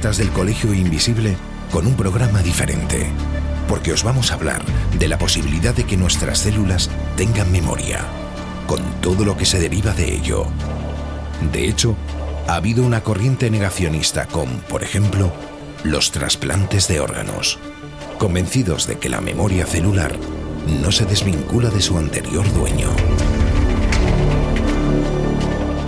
Del Colegio Invisible con un programa diferente, porque os vamos a hablar de la posibilidad de que nuestras células tengan memoria, con todo lo que se deriva de ello. De hecho, ha habido una corriente negacionista con, por ejemplo, los trasplantes de órganos, convencidos de que la memoria celular no se desvincula de su anterior dueño.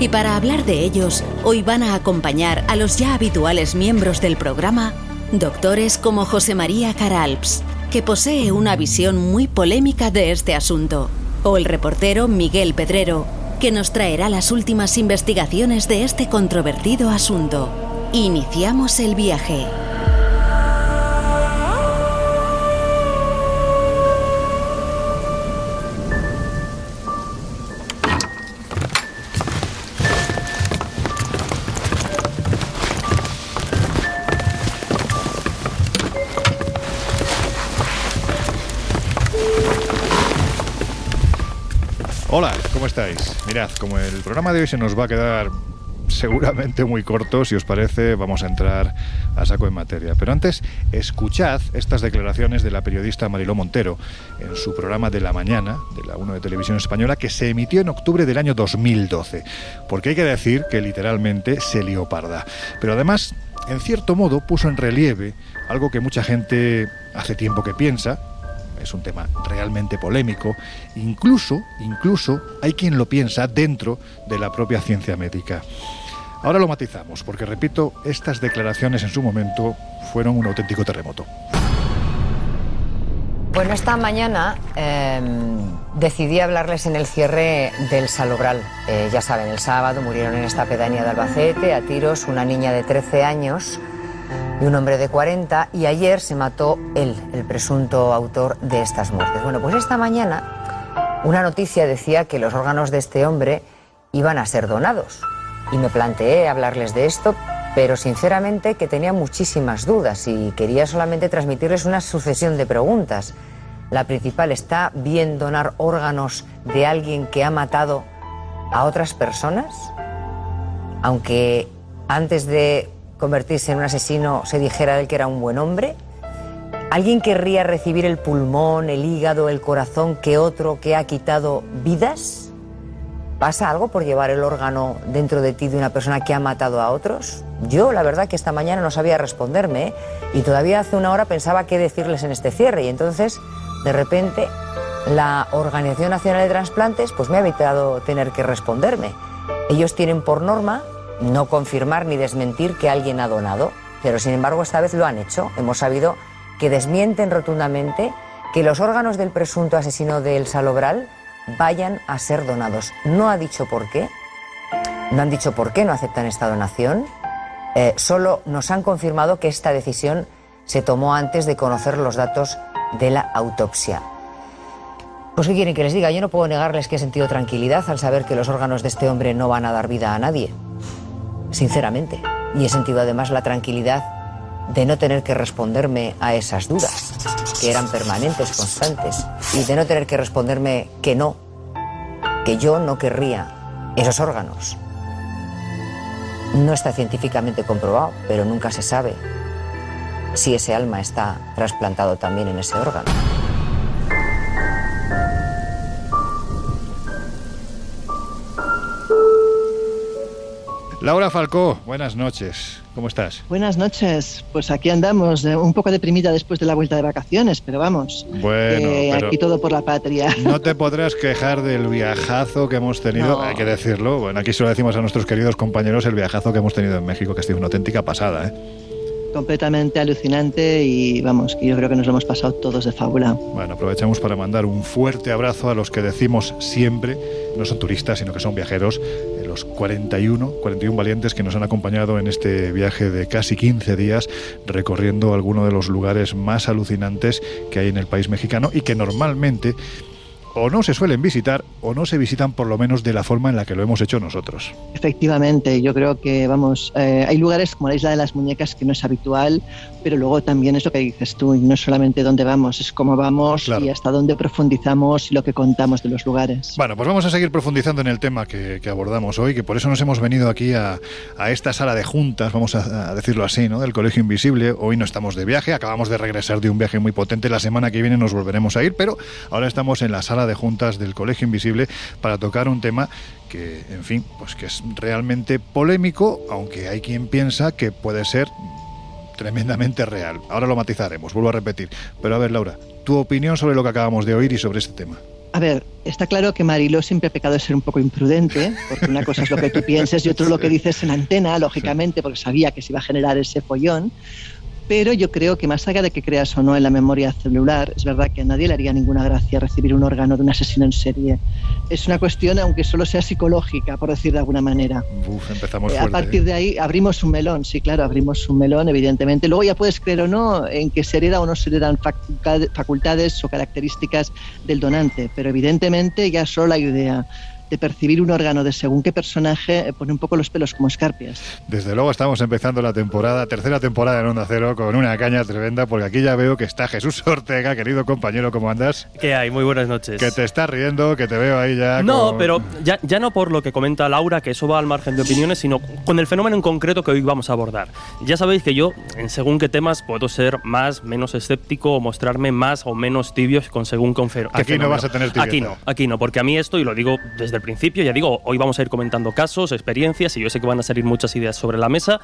Y para hablar de ellos, hoy van a acompañar a los ya habituales miembros del programa, doctores como José María Caralps, que posee una visión muy polémica de este asunto, o el reportero Miguel Pedrero, que nos traerá las últimas investigaciones de este controvertido asunto. Iniciamos el viaje. Estáis? Mirad, como el programa de hoy se nos va a quedar seguramente muy corto, si os parece, vamos a entrar a saco en materia. Pero antes, escuchad estas declaraciones de la periodista Mariló Montero en su programa de la mañana, de la 1 de Televisión Española, que se emitió en octubre del año 2012. Porque hay que decir que literalmente se lió parda. Pero además, en cierto modo, puso en relieve algo que mucha gente hace tiempo que piensa, es un tema realmente polémico, incluso, incluso hay quien lo piensa dentro de la propia ciencia médica. Ahora lo matizamos, porque repito, estas declaraciones en su momento fueron un auténtico terremoto. Bueno, esta mañana em, decidí hablarles en el cierre del Salobral. Eh, ya saben, el sábado murieron en esta pedanía de Albacete a tiros una niña de 13 años y un hombre de 40 y ayer se mató él, el presunto autor de estas muertes. Bueno, pues esta mañana una noticia decía que los órganos de este hombre iban a ser donados y me planteé hablarles de esto, pero sinceramente que tenía muchísimas dudas y quería solamente transmitirles una sucesión de preguntas. La principal, ¿está bien donar órganos de alguien que ha matado a otras personas? Aunque antes de convertirse en un asesino se dijera él que era un buen hombre? ¿Alguien querría recibir el pulmón, el hígado, el corazón que otro que ha quitado vidas? ¿Pasa algo por llevar el órgano dentro de ti de una persona que ha matado a otros? Yo, la verdad, que esta mañana no sabía responderme ¿eh? y todavía hace una hora pensaba qué decirles en este cierre y entonces, de repente, la Organización Nacional de Transplantes pues me ha evitado tener que responderme. Ellos tienen por norma no confirmar ni desmentir que alguien ha donado, pero sin embargo esta vez lo han hecho. Hemos sabido que desmienten rotundamente que los órganos del presunto asesino del Salobral vayan a ser donados. No ha dicho por qué, no han dicho por qué no aceptan esta donación, eh, solo nos han confirmado que esta decisión se tomó antes de conocer los datos de la autopsia. Pues ¿qué quieren que les diga? Yo no puedo negarles que he sentido tranquilidad al saber que los órganos de este hombre no van a dar vida a nadie sinceramente. Y he sentido además la tranquilidad de no tener que responderme a esas dudas, que eran permanentes, constantes, y de no tener que responderme que no, que yo no querría esos órganos. No está científicamente comprobado, pero nunca se sabe si ese alma está trasplantado también en ese órgano. Laura Falcó, buenas noches. ¿Cómo estás? Buenas noches. Pues aquí andamos, un poco deprimida después de la vuelta de vacaciones, pero vamos. Bueno, aquí todo por la patria. No te podrás quejar del viajazo que hemos tenido, hay que decirlo. Bueno, aquí se lo decimos a nuestros queridos compañeros el viajazo que hemos tenido en México, que ha sido una auténtica pasada, ¿eh? Completamente alucinante y vamos, yo creo que nos lo hemos pasado todos de fábula. Bueno, aprovechamos para mandar un fuerte abrazo a los que decimos siempre, no son turistas, sino que son viajeros, eh, los 41, 41 valientes que nos han acompañado en este viaje de casi 15 días recorriendo algunos de los lugares más alucinantes que hay en el país mexicano y que normalmente o no se suelen visitar o no se visitan por lo menos de la forma en la que lo hemos hecho nosotros. Efectivamente, yo creo que, vamos, eh, hay lugares como la Isla de las Muñecas que no es habitual, pero luego también es lo que dices tú, y no es solamente dónde vamos, es cómo vamos y hasta dónde profundizamos y lo que contamos de los lugares. Bueno, pues vamos a seguir profundizando en el tema que, abordamos hoy, que por eso nos hemos venido aquí a, esta sala de juntas, vamos a, decirlo así, ¿no? del Colegio Invisible. Hoy no estamos de viaje, acabamos de regresar de un viaje muy potente, la semana que viene nos volveremos a ir, pero ahora estamos en la sala de juntas del Colegio Invisible para tocar un tema que, en fin, pues que es realmente polémico, aunque hay quien piensa que puede ser tremendamente real. Ahora lo matizaremos, vuelvo a repetir. Pero a ver, Laura, tu opinión sobre lo que acabamos de oír y sobre este tema. A ver, está claro que Mariló siempre ha pecado de ser un poco imprudente, porque una cosa es lo que tú pienses y otro lo que dices en antena, lógicamente, porque sabía que se iba a generar ese follón pero yo creo que más allá de que creas o no en la memoria celular, es verdad que a nadie le haría ninguna gracia recibir un órgano de un asesino en serie. Es una cuestión, aunque solo sea psicológica, por decir de alguna manera. Uf, empezamos eh, a partir ¿eh? de ahí abrimos un melón, sí, claro, abrimos un melón, evidentemente. Luego ya puedes creer o no en que se hereda o no se heredan facultades o características del donante, pero evidentemente ya solo la idea de percibir un órgano de según qué personaje eh, pone un poco los pelos como escarpias. Desde luego estamos empezando la temporada, tercera temporada en Onda Cero, con una caña tremenda, porque aquí ya veo que está Jesús Ortega, querido compañero, ¿cómo andas? ¿Qué hay? Muy buenas noches. Que te estás riendo, que te veo ahí ya. No, pero ya, ya no por lo que comenta Laura, que eso va al margen de opiniones, sino con el fenómeno en concreto que hoy vamos a abordar. Ya sabéis que yo, en según qué temas, puedo ser más, menos escéptico o mostrarme más o menos tibios con según qué Aquí no vas a tener tibieza. Aquí no, aquí no, porque a mí esto, y lo digo desde el principio, ya digo, hoy vamos a ir comentando casos, experiencias, y yo sé que van a salir muchas ideas sobre la mesa.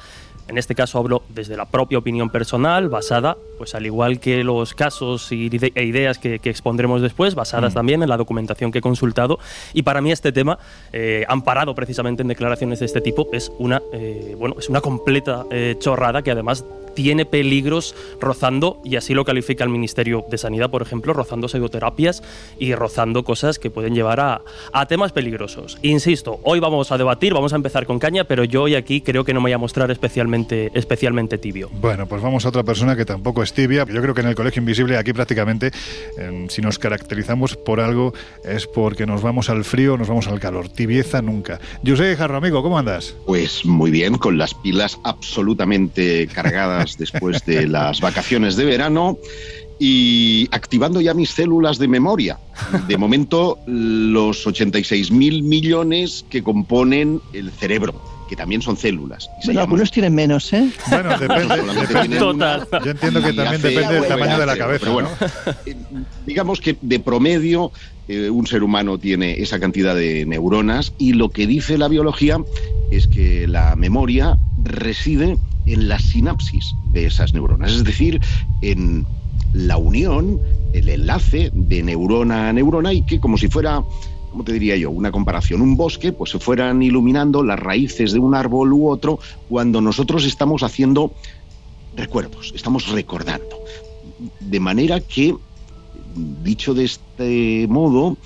En este caso hablo desde la propia opinión personal, basada, pues al igual que los casos e ideas que, expondremos después, basadas mm. también en la documentación que he consultado. Y para mí este tema, eh, amparado precisamente en declaraciones de este tipo, es una, eh, bueno, es una completa eh, chorrada que además tiene peligros rozando, y así lo califica el Ministerio de Sanidad, por ejemplo, rozando pseudoterapias y rozando cosas que pueden llevar a, a temas peligrosos. Insisto, hoy vamos a debatir, vamos a empezar con caña, pero yo hoy aquí creo que no me voy a mostrar especialmente, especialmente tibio. Bueno, pues vamos a otra persona que tampoco es tibia. Yo creo que en el Colegio Invisible, aquí prácticamente, si nos caracterizamos por algo, es porque nos vamos al frío, nos vamos al calor. Tibieza nunca. José Jarro, amigo, ¿cómo andas? Pues muy bien, con las pilas absolutamente cargadas después de las vacaciones de verano y activando ya mis células de memoria. De momento, los 86 mil millones que componen el cerebro que también son células. Bueno, algunos tienen menos, ¿eh? Bueno, depende. Total. Yo entiendo que también depende del tamaño de la cabeza. Pero bueno, eh, digamos que de promedio eh, un ser humano tiene esa cantidad de neuronas y lo que dice la biología es que la memoria reside en la sinapsis de esas neuronas, es decir, en la unión, el enlace de neurona a neurona y que como si fuera, ¿cómo te diría yo? Una comparación, un bosque, pues se fueran iluminando las raíces de un árbol u otro cuando nosotros estamos haciendo recuerdos, estamos recordando. De manera que, dicho de este modo,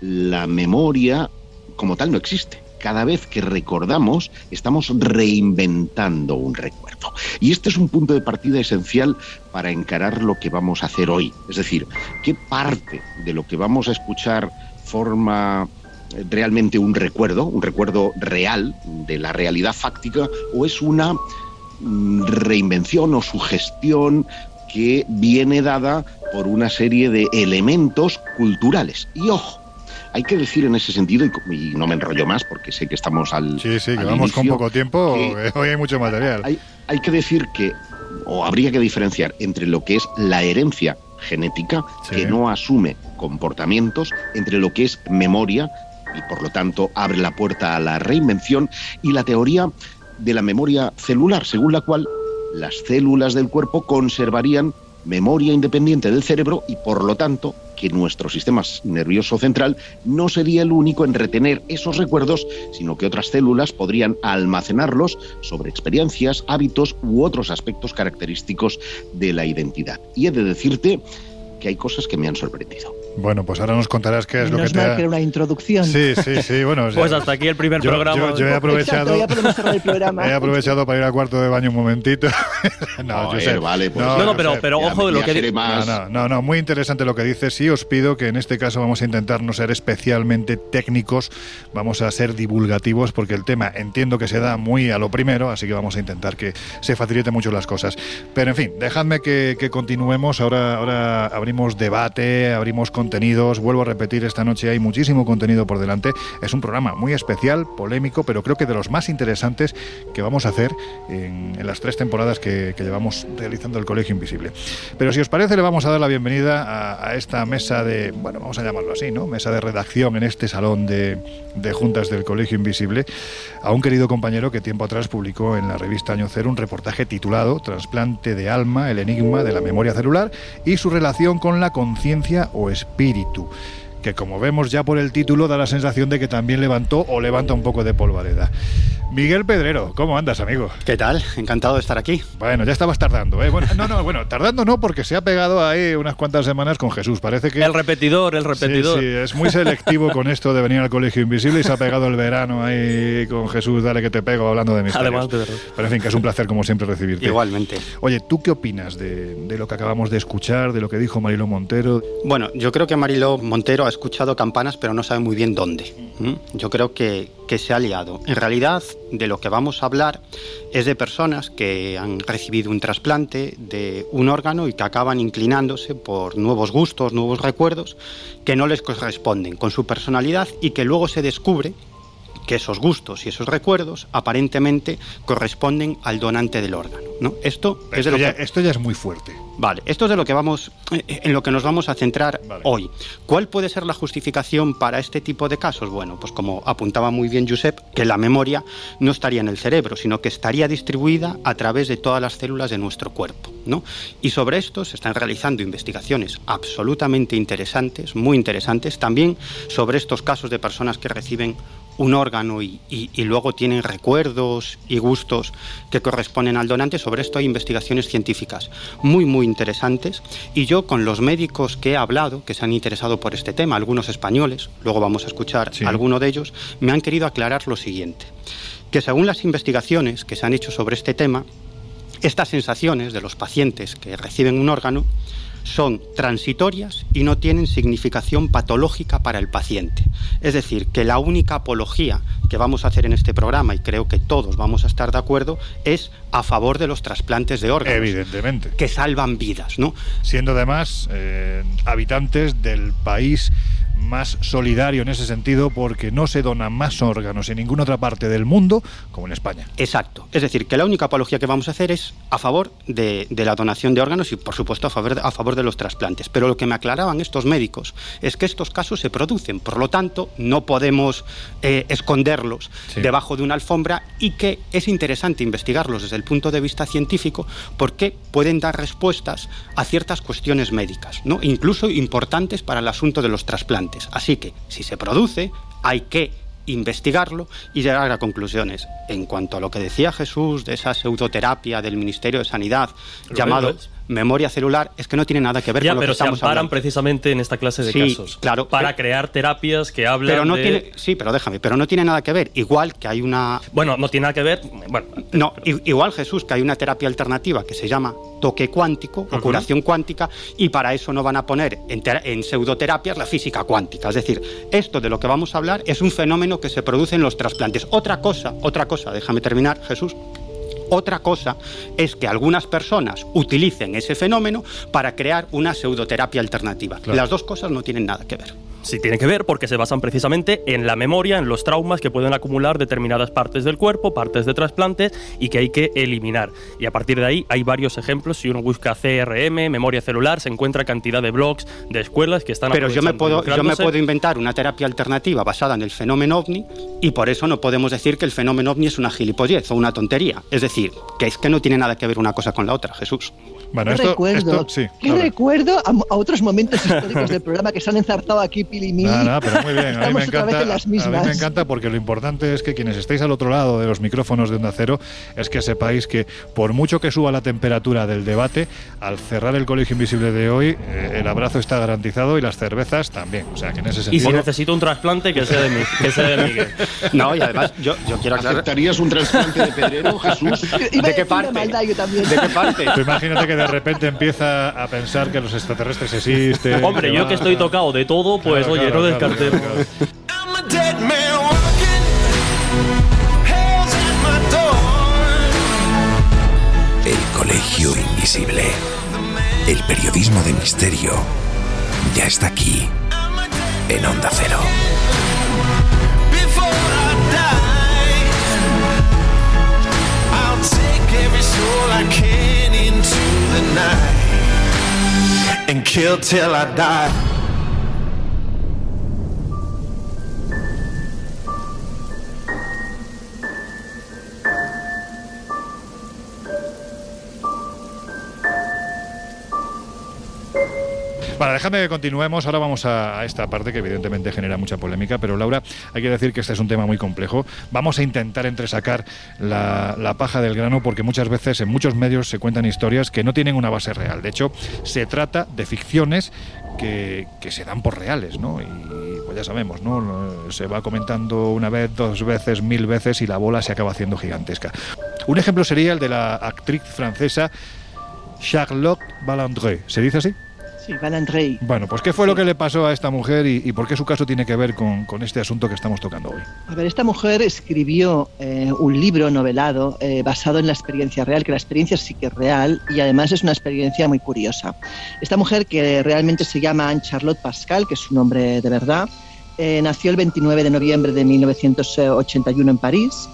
la memoria como tal no existe cada vez que recordamos, estamos reinventando un recuerdo. Y este es un punto de partida esencial para encarar lo que vamos a hacer hoy. Es decir, qué parte de lo que vamos a escuchar forma eh, realmente un recuerdo, un recuerdo real de la realidad fáctica, o es una mm, reinvención o sugestión que viene dada por una serie de elementos culturales. Y ojo, hay que decir en ese sentido, y, no me enrollo más porque sé que estamos al. Sí, sí, que vamos con poco tiempo, hoy hay mucho material. Hay, hay que decir que, o habría que diferenciar entre lo que es la herencia genética, que no asume comportamientos, entre lo que es memoria, y por lo tanto abre la puerta a la reinvención, y la teoría de la memoria celular, según la cual las células del cuerpo conservarían memoria independiente del cerebro y por lo tanto que nuestro sistema nervioso central no sería el único en retener esos recuerdos, sino que otras células podrían almacenarlos sobre experiencias, hábitos u otros aspectos característicos de la identidad. Y he de decirte que hay cosas que me han sorprendido. Bueno, pues ahora nos contarás qué es lo que te ha... que era una introducción. Sí, sí, sí. Bueno, pues hasta aquí el primer programa. Yo, he aprovechado. he aprovechado para ir al cuarto de baño un momentito. no, yo sé. Vale, pues, no, no, pero, pero ojo de lo que más. No, no, no, muy interesante lo que dices. Sí, os pido que en este caso vamos a intentar no ser especialmente técnicos, vamos a ser divulgativos, porque el tema entiendo que se da muy a lo primero, así que vamos a intentar que se facilite mucho las cosas. Pero en fin, dejadme que, que continuemos. Ahora, ahora abrimos debate, abrimos Vuelvo a repetir, esta noche hay muchísimo contenido por delante. Es un programa muy especial, polémico, pero creo que de los más interesantes que vamos a hacer en, las tres temporadas que, llevamos realizando el Colegio Invisible. Pero si os parece, le vamos a dar la bienvenida a, esta mesa de, bueno, vamos a llamarlo así, ¿no? Mesa de redacción en este salón de, juntas del Colegio Invisible, a un querido compañero que tiempo atrás publicó en la revista Año Cero un reportaje titulado Trasplante de alma, el enigma de la memoria celular y su relación con la conciencia o espíritu espíritu, que como vemos ya por el título da la sensación de que también levantó o levanta un poco de polvareda. Miguel Pedrero, ¿cómo andas, amigo? ¿Qué tal? Encantado de estar aquí. Bueno, ya estabas tardando, ¿eh? Bueno, no, no, bueno, tardando no, porque se ha pegado ahí unas cuantas semanas con Jesús. Parece que. El repetidor, el repetidor. Sí, sí, es muy selectivo con esto de venir al colegio invisible y se ha pegado el verano ahí con Jesús, dale que te pego hablando de mis Además, de Pero en fin, que es un placer como siempre recibirte. Igualmente. Oye, ¿tú qué opinas de, de lo que acabamos de escuchar, de lo que dijo Marilo Montero? Bueno, yo creo que Marilo Montero ha escuchado campanas, pero no sabe muy bien dónde. Yo creo que, que se ha liado. En realidad, de lo que vamos a hablar es de personas que han recibido un trasplante de un órgano y que acaban inclinándose por nuevos gustos, nuevos recuerdos que no les corresponden con su personalidad y que luego se descubre que esos gustos y esos recuerdos aparentemente corresponden al donante del órgano. ¿no? Esto, es ya, esto ya es muy fuerte. Vale, esto es de lo que vamos, eh, en lo que nos vamos a centrar hoy. ¿Cuál puede ser la justificación para este tipo de casos? Bueno, pues como apuntaba muy bien Josep, que la memoria no estaría en el cerebro, sino que estaría distribuida a través de todas las células de nuestro cuerpo. ¿no? Y sobre esto se están realizando investigaciones absolutamente interesantes, muy interesantes, también sobre estos casos de personas que reciben un órgano y, luego tienen recuerdos y gustos que corresponden al donante. Sobre esto hay investigaciones científicas muy, muy interesantes. Y yo con los médicos que he hablado, que se han interesado por este tema, algunos españoles, luego vamos a escuchar alguno de ellos, me han querido aclarar lo siguiente, que según las investigaciones que se han hecho sobre este tema, estas sensaciones de los pacientes que reciben un órgano son transitorias y no tienen significación patológica para el paciente. Es decir, que la única apología que vamos a hacer en este programa, y creo que todos vamos a estar de acuerdo, es a favor de los trasplantes de órganos. Evidentemente. Que salvan vidas, ¿no? Siendo además eh, habitantes del país más solidario en ese sentido porque no se donan más órganos en ninguna otra parte del mundo como en España. Exacto. Es decir, que la única apología que vamos a hacer es a favor de, la donación de órganos y, por supuesto, a favor, a favor de los trasplantes. Pero lo que me aclaraban estos médicos es que estos casos se producen, por lo tanto, no podemos eh, esconderlos debajo de una alfombra y que es interesante investigarlos desde el punto de vista científico porque pueden dar respuestas a ciertas cuestiones médicas, ¿no? incluso importantes para el asunto de los trasplantes. Así que, si se produce, hay que investigarlo y llegar a conclusiones. En cuanto a lo que decía Jesús de esa pseudoterapia del Ministerio de Sanidad, llamado memoria celular es que no tiene nada que ver con lo pero que estamos se amparan precisamente en esta clase de casos. Claro, para crear terapias que hablan pero no de... Tiene, sí, pero déjame, pero no tiene nada que ver. Igual que hay una... Bueno, no tiene nada que ver... Bueno, no, igual Jesús, que hay una terapia alternativa que se llama toque cuántico o curación cuántica y para eso no van a poner en, en pseudoterapias la física cuántica. Es decir, esto de lo que vamos a hablar es un fenómeno que se produce en los trasplantes. Otra cosa, otra cosa, déjame terminar, Jesús Otra cosa es que algunas personas utilicen ese fenómeno para crear una pseudoterapia alternativa. Las dos cosas no tienen nada que ver. Sí tiene que ver porque se basan precisamente en la memoria, en los traumas que pueden acumular determinadas partes del cuerpo, partes de trasplantes y que hay que eliminar. Y a partir de ahí hay varios ejemplos. Si uno busca CRM, memoria celular, se encuentra cantidad de blogs de escuelas que están Pero yo me puedo yo me puedo inventar una terapia alternativa basada en el fenómeno ovni y por eso no podemos decir que el fenómeno ovni es una gilipollez o una tontería. Es decir, que es que no tiene nada que ver una cosa con la otra, Jesús. Bueno, esto, recuerdo, sí, recuerdo a, otros momentos históricos del programa que se han enzartado aquí Pili No, no, pero muy bien. A mí, me encanta, a mí me encanta porque lo importante es que quienes estéis al otro lado de los micrófonos de Onda Cero es que sepáis que por mucho que suba la temperatura del debate, al cerrar el Colegio Invisible de hoy, eh, el abrazo está garantizado y las cervezas también. O sea, que en ese sentido... Y si necesito un trasplante, que sea de, mí, que sea de Miguel. No, y además yo, yo quiero aclarar... ¿Aceptarías un trasplante de Pedrero, Jesús? ¿De qué parte? ¿De qué parte? imagínate que de repente empieza a pensar que los extraterrestres existen. Hombre, yo que estoy tocado de todo, pues oye, no descartemos. El Colegio Invisible. El periodismo de misterio ya está aquí en Onda Cero. And kill till I die. Para déjame que continuemos. Ahora vamos a, esta parte que evidentemente genera mucha polémica, pero Laura, hay que decir que este es un tema muy complejo. Vamos a intentar entresacar la, la paja del grano porque muchas veces en muchos medios se cuentan historias que no tienen una base real. De hecho, se trata de ficciones que, que, se dan por reales, ¿no? Y pues ya sabemos, ¿no? Se va comentando una vez, dos veces, mil veces y la bola se acaba haciendo gigantesca. Un ejemplo sería el de la actriz francesa Charlotte Balandré. ¿Se dice así? Sí, Valandrey. Bueno, pues ¿qué fue lo que le pasó a esta mujer y, por qué su caso tiene que ver con, este asunto que estamos tocando hoy? A ver, esta mujer escribió eh, un libro novelado eh, basado en la experiencia real, que la experiencia sí que es real y además es una experiencia muy curiosa. Esta mujer que realmente se llama Anne Charlotte Pascal, que es su nombre de verdad, eh, nació el 29 de noviembre de 1981 en París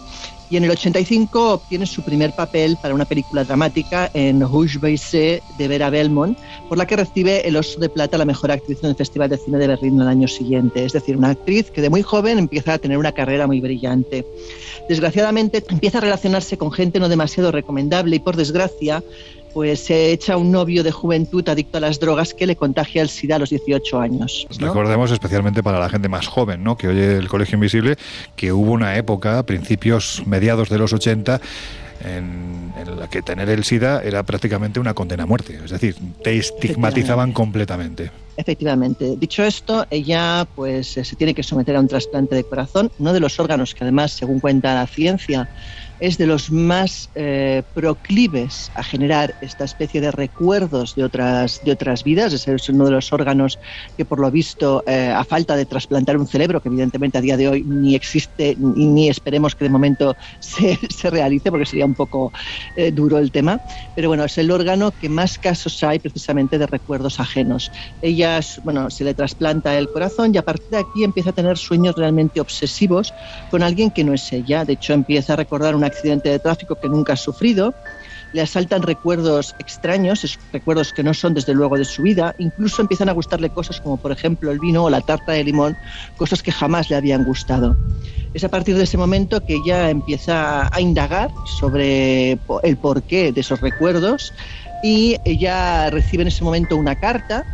y en el 85 obtiene su primer papel para una película dramática en Rouge Baissé de Vera Belmont, por la que recibe el Oso de Plata, la mejor actriz en el Festival de Cine de Berlín el año siguiente. Es decir, una actriz que de muy joven empieza a tener una carrera muy brillante. Desgraciadamente empieza a relacionarse con gente no demasiado recomendable y por desgracia pues se echa un novio de juventud adicto a las drogas que le contagia el SIDA a los 18 años. Recordemos especialmente para la gente más joven, ¿no? que oye el Colegio Invisible, que hubo una época, principios, mediados de los 80, en, la que tener el SIDA era prácticamente una condena a muerte, es decir, te estigmatizaban completamente. Efectivamente. Dicho esto, ella pues se tiene que someter a un trasplante de corazón, uno de los órganos que además, según cuenta la ciencia, es de los más eh, proclives a generar esta especie de recuerdos de otras, de otras vidas. Es uno de los órganos que, por lo visto, eh, a falta de trasplantar un cerebro, que evidentemente a día de hoy ni existe ni, esperemos que de momento se, se, realice, porque sería un poco eh, duro el tema. Pero bueno, es el órgano que más casos hay precisamente de recuerdos ajenos. Ella, bueno, se le trasplanta el corazón y a partir de aquí empieza a tener sueños realmente obsesivos con alguien que no es ella. De hecho, empieza a recordar una accidente de tráfico que nunca ha sufrido, le asaltan recuerdos extraños, recuerdos que no son desde luego de su vida, incluso empiezan a gustarle cosas como por ejemplo el vino o la tarta de limón, cosas que jamás le habían gustado. Es a partir de ese momento que ella empieza a indagar sobre el porqué de esos recuerdos y ella recibe en ese momento una carta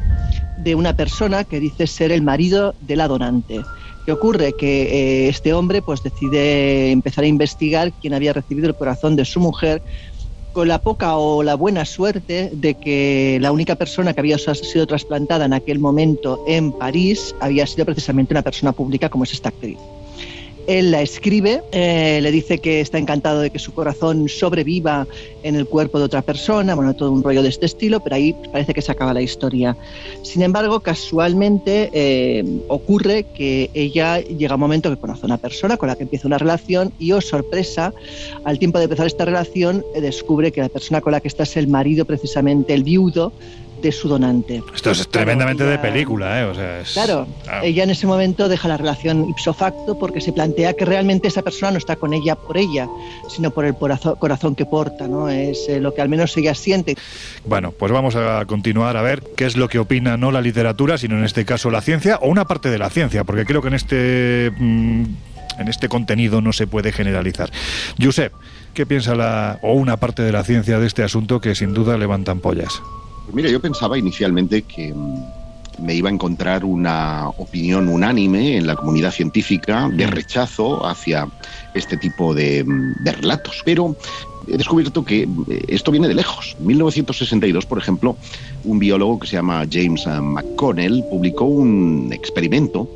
de una persona que dice ser el marido de la donante. ¿Qué ocurre? Que eh, este hombre pues decide empezar a investigar quién había recibido el corazón de su mujer con la poca o la buena suerte de que la única persona que había sido trasplantada en aquel momento en París había sido precisamente una persona pública como es esta actriz. Él la escribe, eh, le dice que está encantado de que su corazón sobreviva en el cuerpo de otra persona, bueno, todo un rollo de este estilo, pero ahí parece que se acaba la historia. Sin embargo, casualmente eh, ocurre que ella llega un momento que conoce a una persona con la que empieza una relación y, oh sorpresa, al tiempo de empezar esta relación, descubre que la persona con la que está es el marido, precisamente el viudo, de su donante. Esto es tremendamente de película, ¿eh? O sea, claro, ella en ese momento deja la relación ipso facto porque se plantea que realmente esa persona no está con ella por ella, sino por el corazón que porta, ¿no? Es eh, lo que al menos ella siente. Bueno, pues vamos a continuar a ver qué es lo que opina no la literatura, sino en este caso la ciencia o una parte de la ciencia, porque creo que en este mm, en este contenido no se puede generalizar. Josep, ¿qué piensa la o una parte de la ciencia de este asunto que sin duda levantan pollas? Pues mira, yo pensaba inicialmente que mm, me iba a encontrar una opinión unánime en la comunidad científica de rechazo hacia este tipo de, mm, de relatos, pero he descubierto que eh, esto viene de lejos. En 1962, por ejemplo, un biólogo que se llama James McConnell publicó un experimento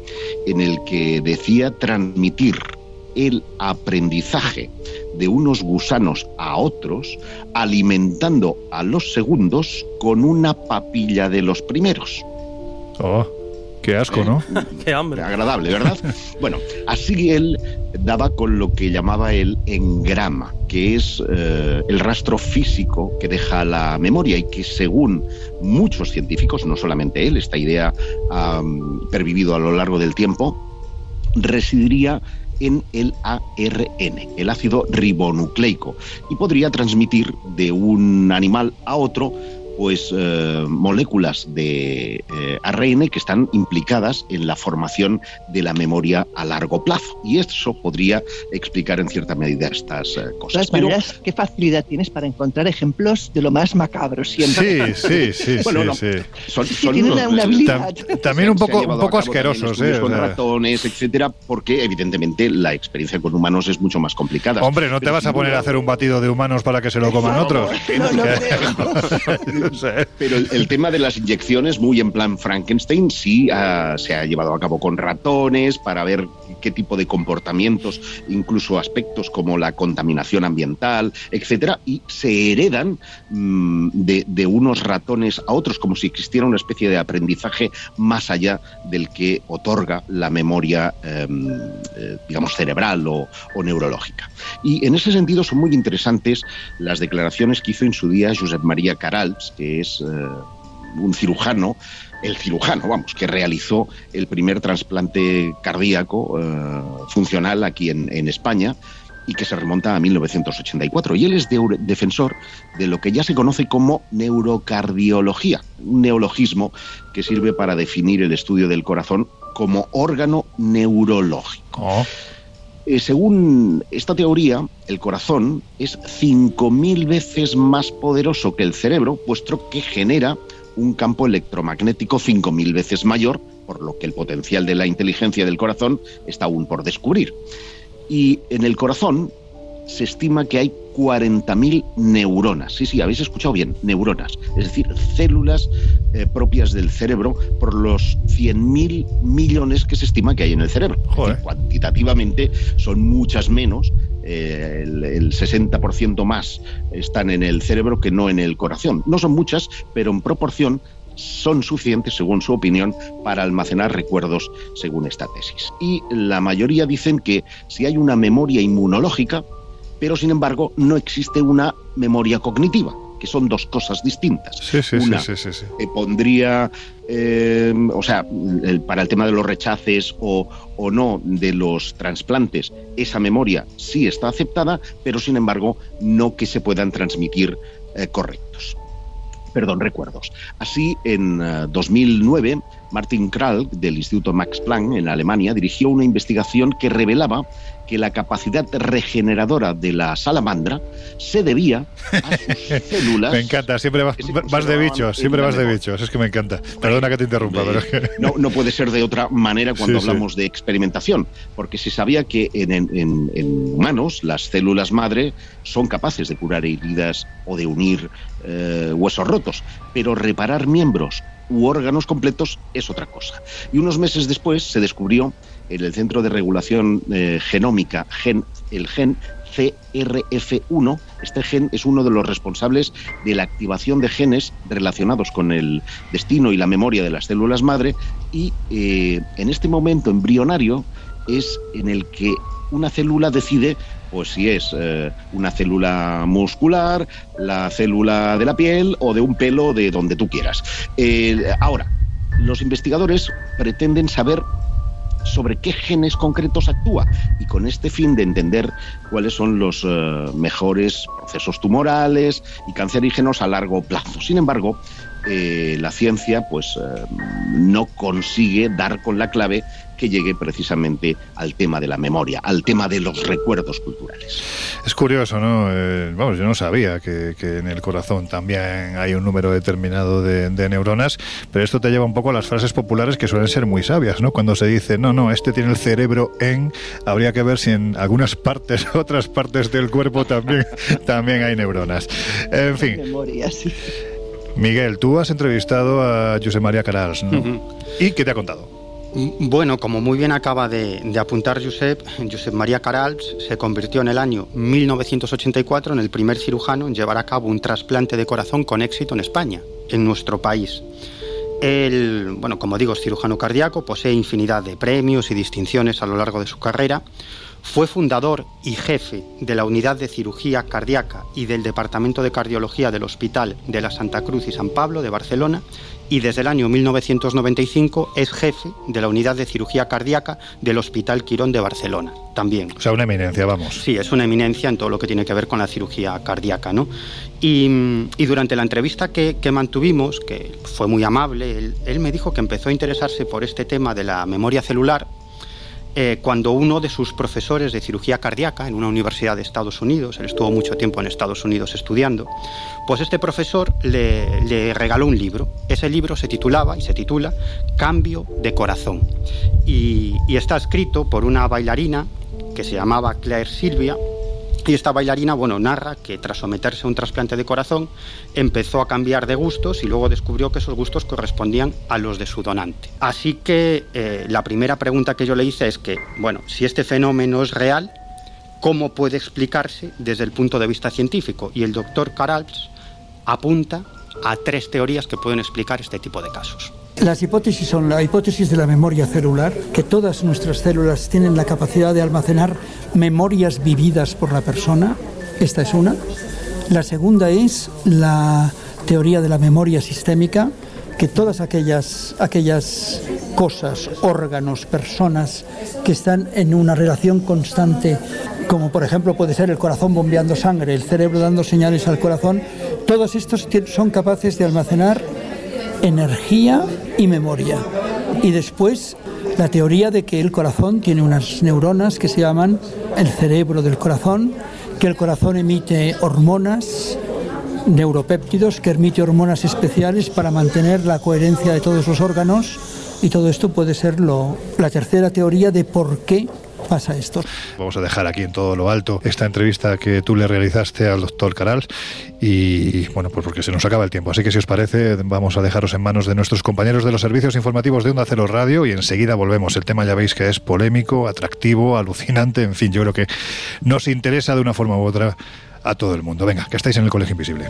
en el que decía transmitir el aprendizaje de unos gusanos a otros, alimentando a los segundos con una papilla de los primeros. Oh, qué asco, ¿no? qué hambre. Agradable, ¿verdad? bueno, así él daba con lo que llamaba el engrama, que es eh, el rastro físico que deja la memoria y que según muchos científicos, no solamente él, esta idea ha pervivido a lo largo del tiempo, residiría en el ARN, el ácido ribonucleico, y podría transmitir de un animal a otro pues eh, moléculas de eh, ARN que están implicadas en la formación de la memoria a largo plazo. Y eso podría explicar en cierta medida estas eh, cosas. De todas maneras, ¿qué facilidad tienes para encontrar ejemplos de lo más macabro siempre? Sí, sí, sí. bueno, sí, Son, una, habilidad. también un poco, un poco asquerosos. ¿eh? Con ratones, etcétera, porque evidentemente la experiencia con humanos es mucho más complicada. Hombre, no te vas a poner a hacer un batido de humanos para que se lo coman otros. No, no, Pero el, tema de las inyecciones, muy en plan Frankenstein, sí ah, se ha llevado a cabo con ratones para ver qué tipo de comportamientos, incluso aspectos como la contaminación ambiental, etcétera, y se heredan mm, de, unos ratones a otros, como si existiera una especie de aprendizaje más allá del que otorga la memoria, em, eh, digamos, cerebral o, neurológica. Y en ese sentido son muy interesantes las declaraciones que hizo en su día Josep María Carals, que es eh, un cirujano el cirujano, vamos, que realizó el primer trasplante cardíaco eh, funcional aquí en, España y que se remonta a 1984. Y él es defensor de lo que ya se conoce como neurocardiología, un neologismo que sirve para definir el estudio del corazón como órgano neurológico. Oh. Eh, según esta teoría, el corazón es 5.000 veces más poderoso que el cerebro, puesto que genera un campo electromagnético 5.000 veces mayor, por lo que el potencial de la inteligencia del corazón está aún por descubrir. Y en el corazón se estima que hay 40.000 neuronas. Sí, sí, habéis escuchado bien, neuronas. Es decir, células eh, propias del cerebro por los 100.000 millones que se estima que hay en el cerebro. cuantitativamente son muchas menos eh, el, 60% más están en el cerebro que no en el corazón. No son muchas, pero en proporción son suficientes, según su opinión, para almacenar recuerdos, según esta tesis. Y la mayoría dicen que si hay una memoria inmunológica, pero sin embargo no existe una memoria cognitiva que son dos cosas distintas. Sí, sí, Una sí, sí, pondría, eh, o sea, para el tema de los rechaces o, o, no de los trasplantes, esa memoria sí está aceptada, pero sin embargo no que se puedan transmitir eh, correctos. Perdón, recuerdos. Así, en 2009, eh, Martin Krall, del Instituto Max Planck en Alemania, dirigió una investigación que revelaba que la capacidad regeneradora de la salamandra se debía a sus células. me encanta, siempre vas, de bichos, siempre vas de bichos, es que me encanta. Perdona que te interrumpa, pero no, no puede ser de otra manera cuando hablamos de experimentación, porque se sabía que en, humanos las células madre son capaces de curar heridas o de unir eh, huesos rotos, pero reparar miembros u órganos completos es otra cosa. Y unos meses después se descubrió en el Centro de Regulación eh, Genómica, gen, el gen CRF1. Este gen es uno de los responsables de la activación de genes relacionados con el destino y la memoria de las células madre y eh, en este momento embrionario es en el que una célula decide pues si es eh, una célula muscular, la célula de la piel o de un pelo de donde tú quieras. Eh, ahora, los investigadores pretenden saber sobre qué genes concretos actúa y con este fin de entender cuáles son los eh, mejores procesos tumorales y cancerígenos a largo plazo. Sin embargo, la ciencia pues no consigue dar con la clave que llegue precisamente al tema de la memoria, al tema de los recuerdos culturales. Es curioso, ¿no? Eh, vamos, yo no sabía que, en el corazón también hay un número determinado de, neuronas, pero esto te lleva un poco a las frases populares que suelen ser muy sabias, ¿no? Cuando se dice, no, no, este tiene el cerebro en, habría que ver si en algunas partes, otras partes del cuerpo también, también hay neuronas. En fin. Miguel, tú has entrevistado a José María Carals, ¿no? ¿Y qué te ha contado? Bueno, como muy bien acaba de, apuntar Josep, Josep María Carals se convirtió en el año 1984 en el primer cirujano en llevar a cabo un trasplante de corazón con éxito en España, en nuestro país. Él, bueno, como digo, es cirujano cardíaco, posee infinidad de premios y distinciones a lo largo de su carrera. Fue fundador y jefe de la Unidad de Cirugía Cardíaca y del Departamento de Cardiología del Hospital de la Santa Cruz y San Pablo de Barcelona y desde el año 1995 es jefe de la unidad de cirugía cardíaca del Hospital Quirón de Barcelona, también. O sea, una eminencia, vamos. Sí, es una eminencia en todo lo que tiene que ver con la cirugía cardíaca, ¿no? Y, durante la entrevista que, mantuvimos, que fue muy amable, él me dijo que empezó a interesarse por este tema de la memoria celular eh, cuando uno de sus profesores de cirugía cardíaca en una universidad de Estados Unidos, él estuvo mucho tiempo en Estados Unidos estudiando, pues este profesor le, regaló un libro. Ese libro se titulaba y se titula Cambio de Corazón. Y está escrito por una bailarina que se llamaba Claire Silvia, y esta bailarina, bueno, narra que tras someterse a un trasplante de corazón empezó a cambiar de gustos y luego descubrió que esos gustos correspondían a los de su donante. Así que eh, la primera pregunta que yo le hice es que, bueno, si este fenómeno es real, ¿cómo puede explicarse desde el punto de vista científico? Y el doctor Caralps apunta a tres teorías que pueden explicar este tipo de casos. Las hipótesis son la hipótesis de la memoria celular, que todas nuestras células tienen la capacidad de almacenar memorias vividas por la persona. Esta es una. La segunda es la teoría de la memoria sistémica, que todas aquellas, aquellas cosas, órganos, personas que están en una relación constante, como por ejemplo puede ser el corazón bombeando sangre, el cerebro dando señales al corazón, todos estos son capaces de almacenar energía y memoria. Y después la teoría de que el corazón tiene unas neuronas que se llaman el cerebro del corazón, que el corazón emite hormonas, neuropéptidos, que emite hormonas especiales para mantener la coherencia de todos los órganos. Y todo esto puede ser lo, la tercera teoría de por qué pasa esto. Vamos a dejar aquí en todo lo alto esta entrevista que tú le realizaste al doctor Caral y bueno, pues porque se nos acaba el tiempo. Así que si os parece, vamos a dejaros en manos de nuestros compañeros de los servicios informativos de Onda Cero Radio y enseguida volvemos. El tema ya veis que es polémico, atractivo, alucinante, en fin, yo creo que nos interesa de una forma u otra a todo el mundo. Venga, que estáis en el Colegio Invisible.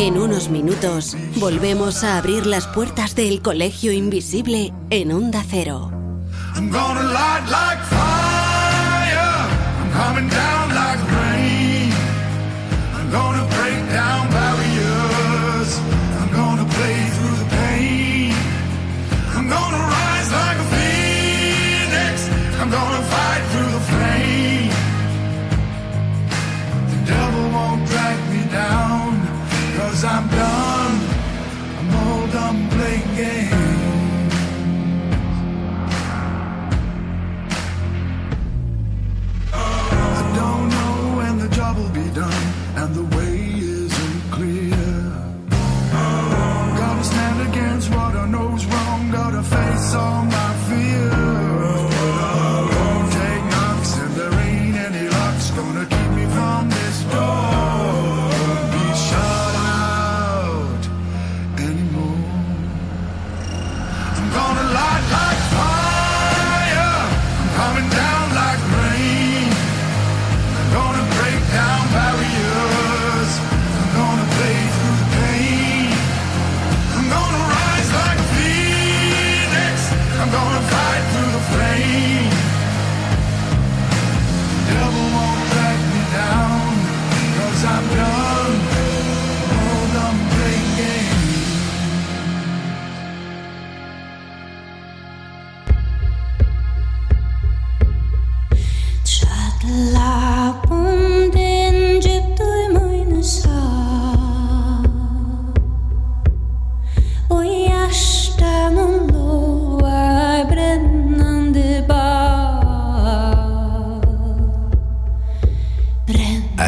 En unos minutos volvemos a abrir las puertas del colegio invisible en Onda Cero. I'm gonna light like fire, I'm coming down like knows wrong, got a face on my feet.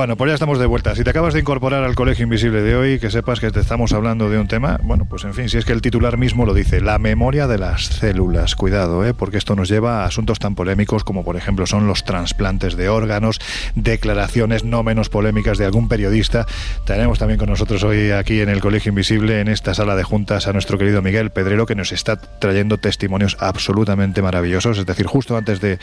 Bueno, pues ya estamos de vuelta. Si te acabas de incorporar al Colegio Invisible de hoy, que sepas que te estamos hablando de un tema, bueno, pues en fin, si es que el titular mismo lo dice, la memoria de las células. Cuidado, ¿eh? porque esto nos lleva a asuntos tan polémicos como por ejemplo son los trasplantes de órganos, declaraciones no menos polémicas de algún periodista. Tenemos también con nosotros hoy aquí en el Colegio Invisible, en esta sala de juntas, a nuestro querido Miguel Pedrero, que nos está trayendo testimonios absolutamente maravillosos. Es decir, justo antes de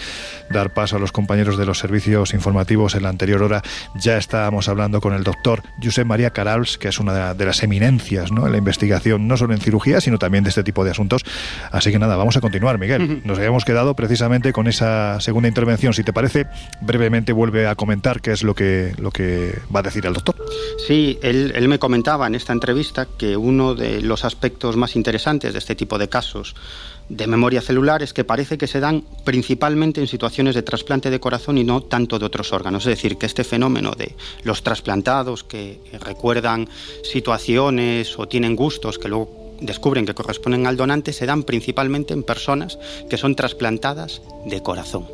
dar paso a los compañeros de los servicios informativos en la anterior hora, ya estábamos hablando con el doctor Josep María Carals, que es una de las eminencias ¿no? en la investigación, no solo en cirugía, sino también de este tipo de asuntos. Así que nada, vamos a continuar, Miguel. Nos habíamos quedado precisamente con esa segunda intervención. Si te parece, brevemente vuelve a comentar qué es lo que, lo que va a decir el doctor. Sí, él, él me comentaba en esta entrevista que uno de los aspectos más interesantes de este tipo de casos de memoria celular es que parece que se dan principalmente en situaciones de trasplante de corazón y no tanto de otros órganos. Es decir, que este fenómeno de los trasplantados que recuerdan situaciones o tienen gustos que luego descubren que corresponden al donante se dan principalmente en personas que son trasplantadas de corazón.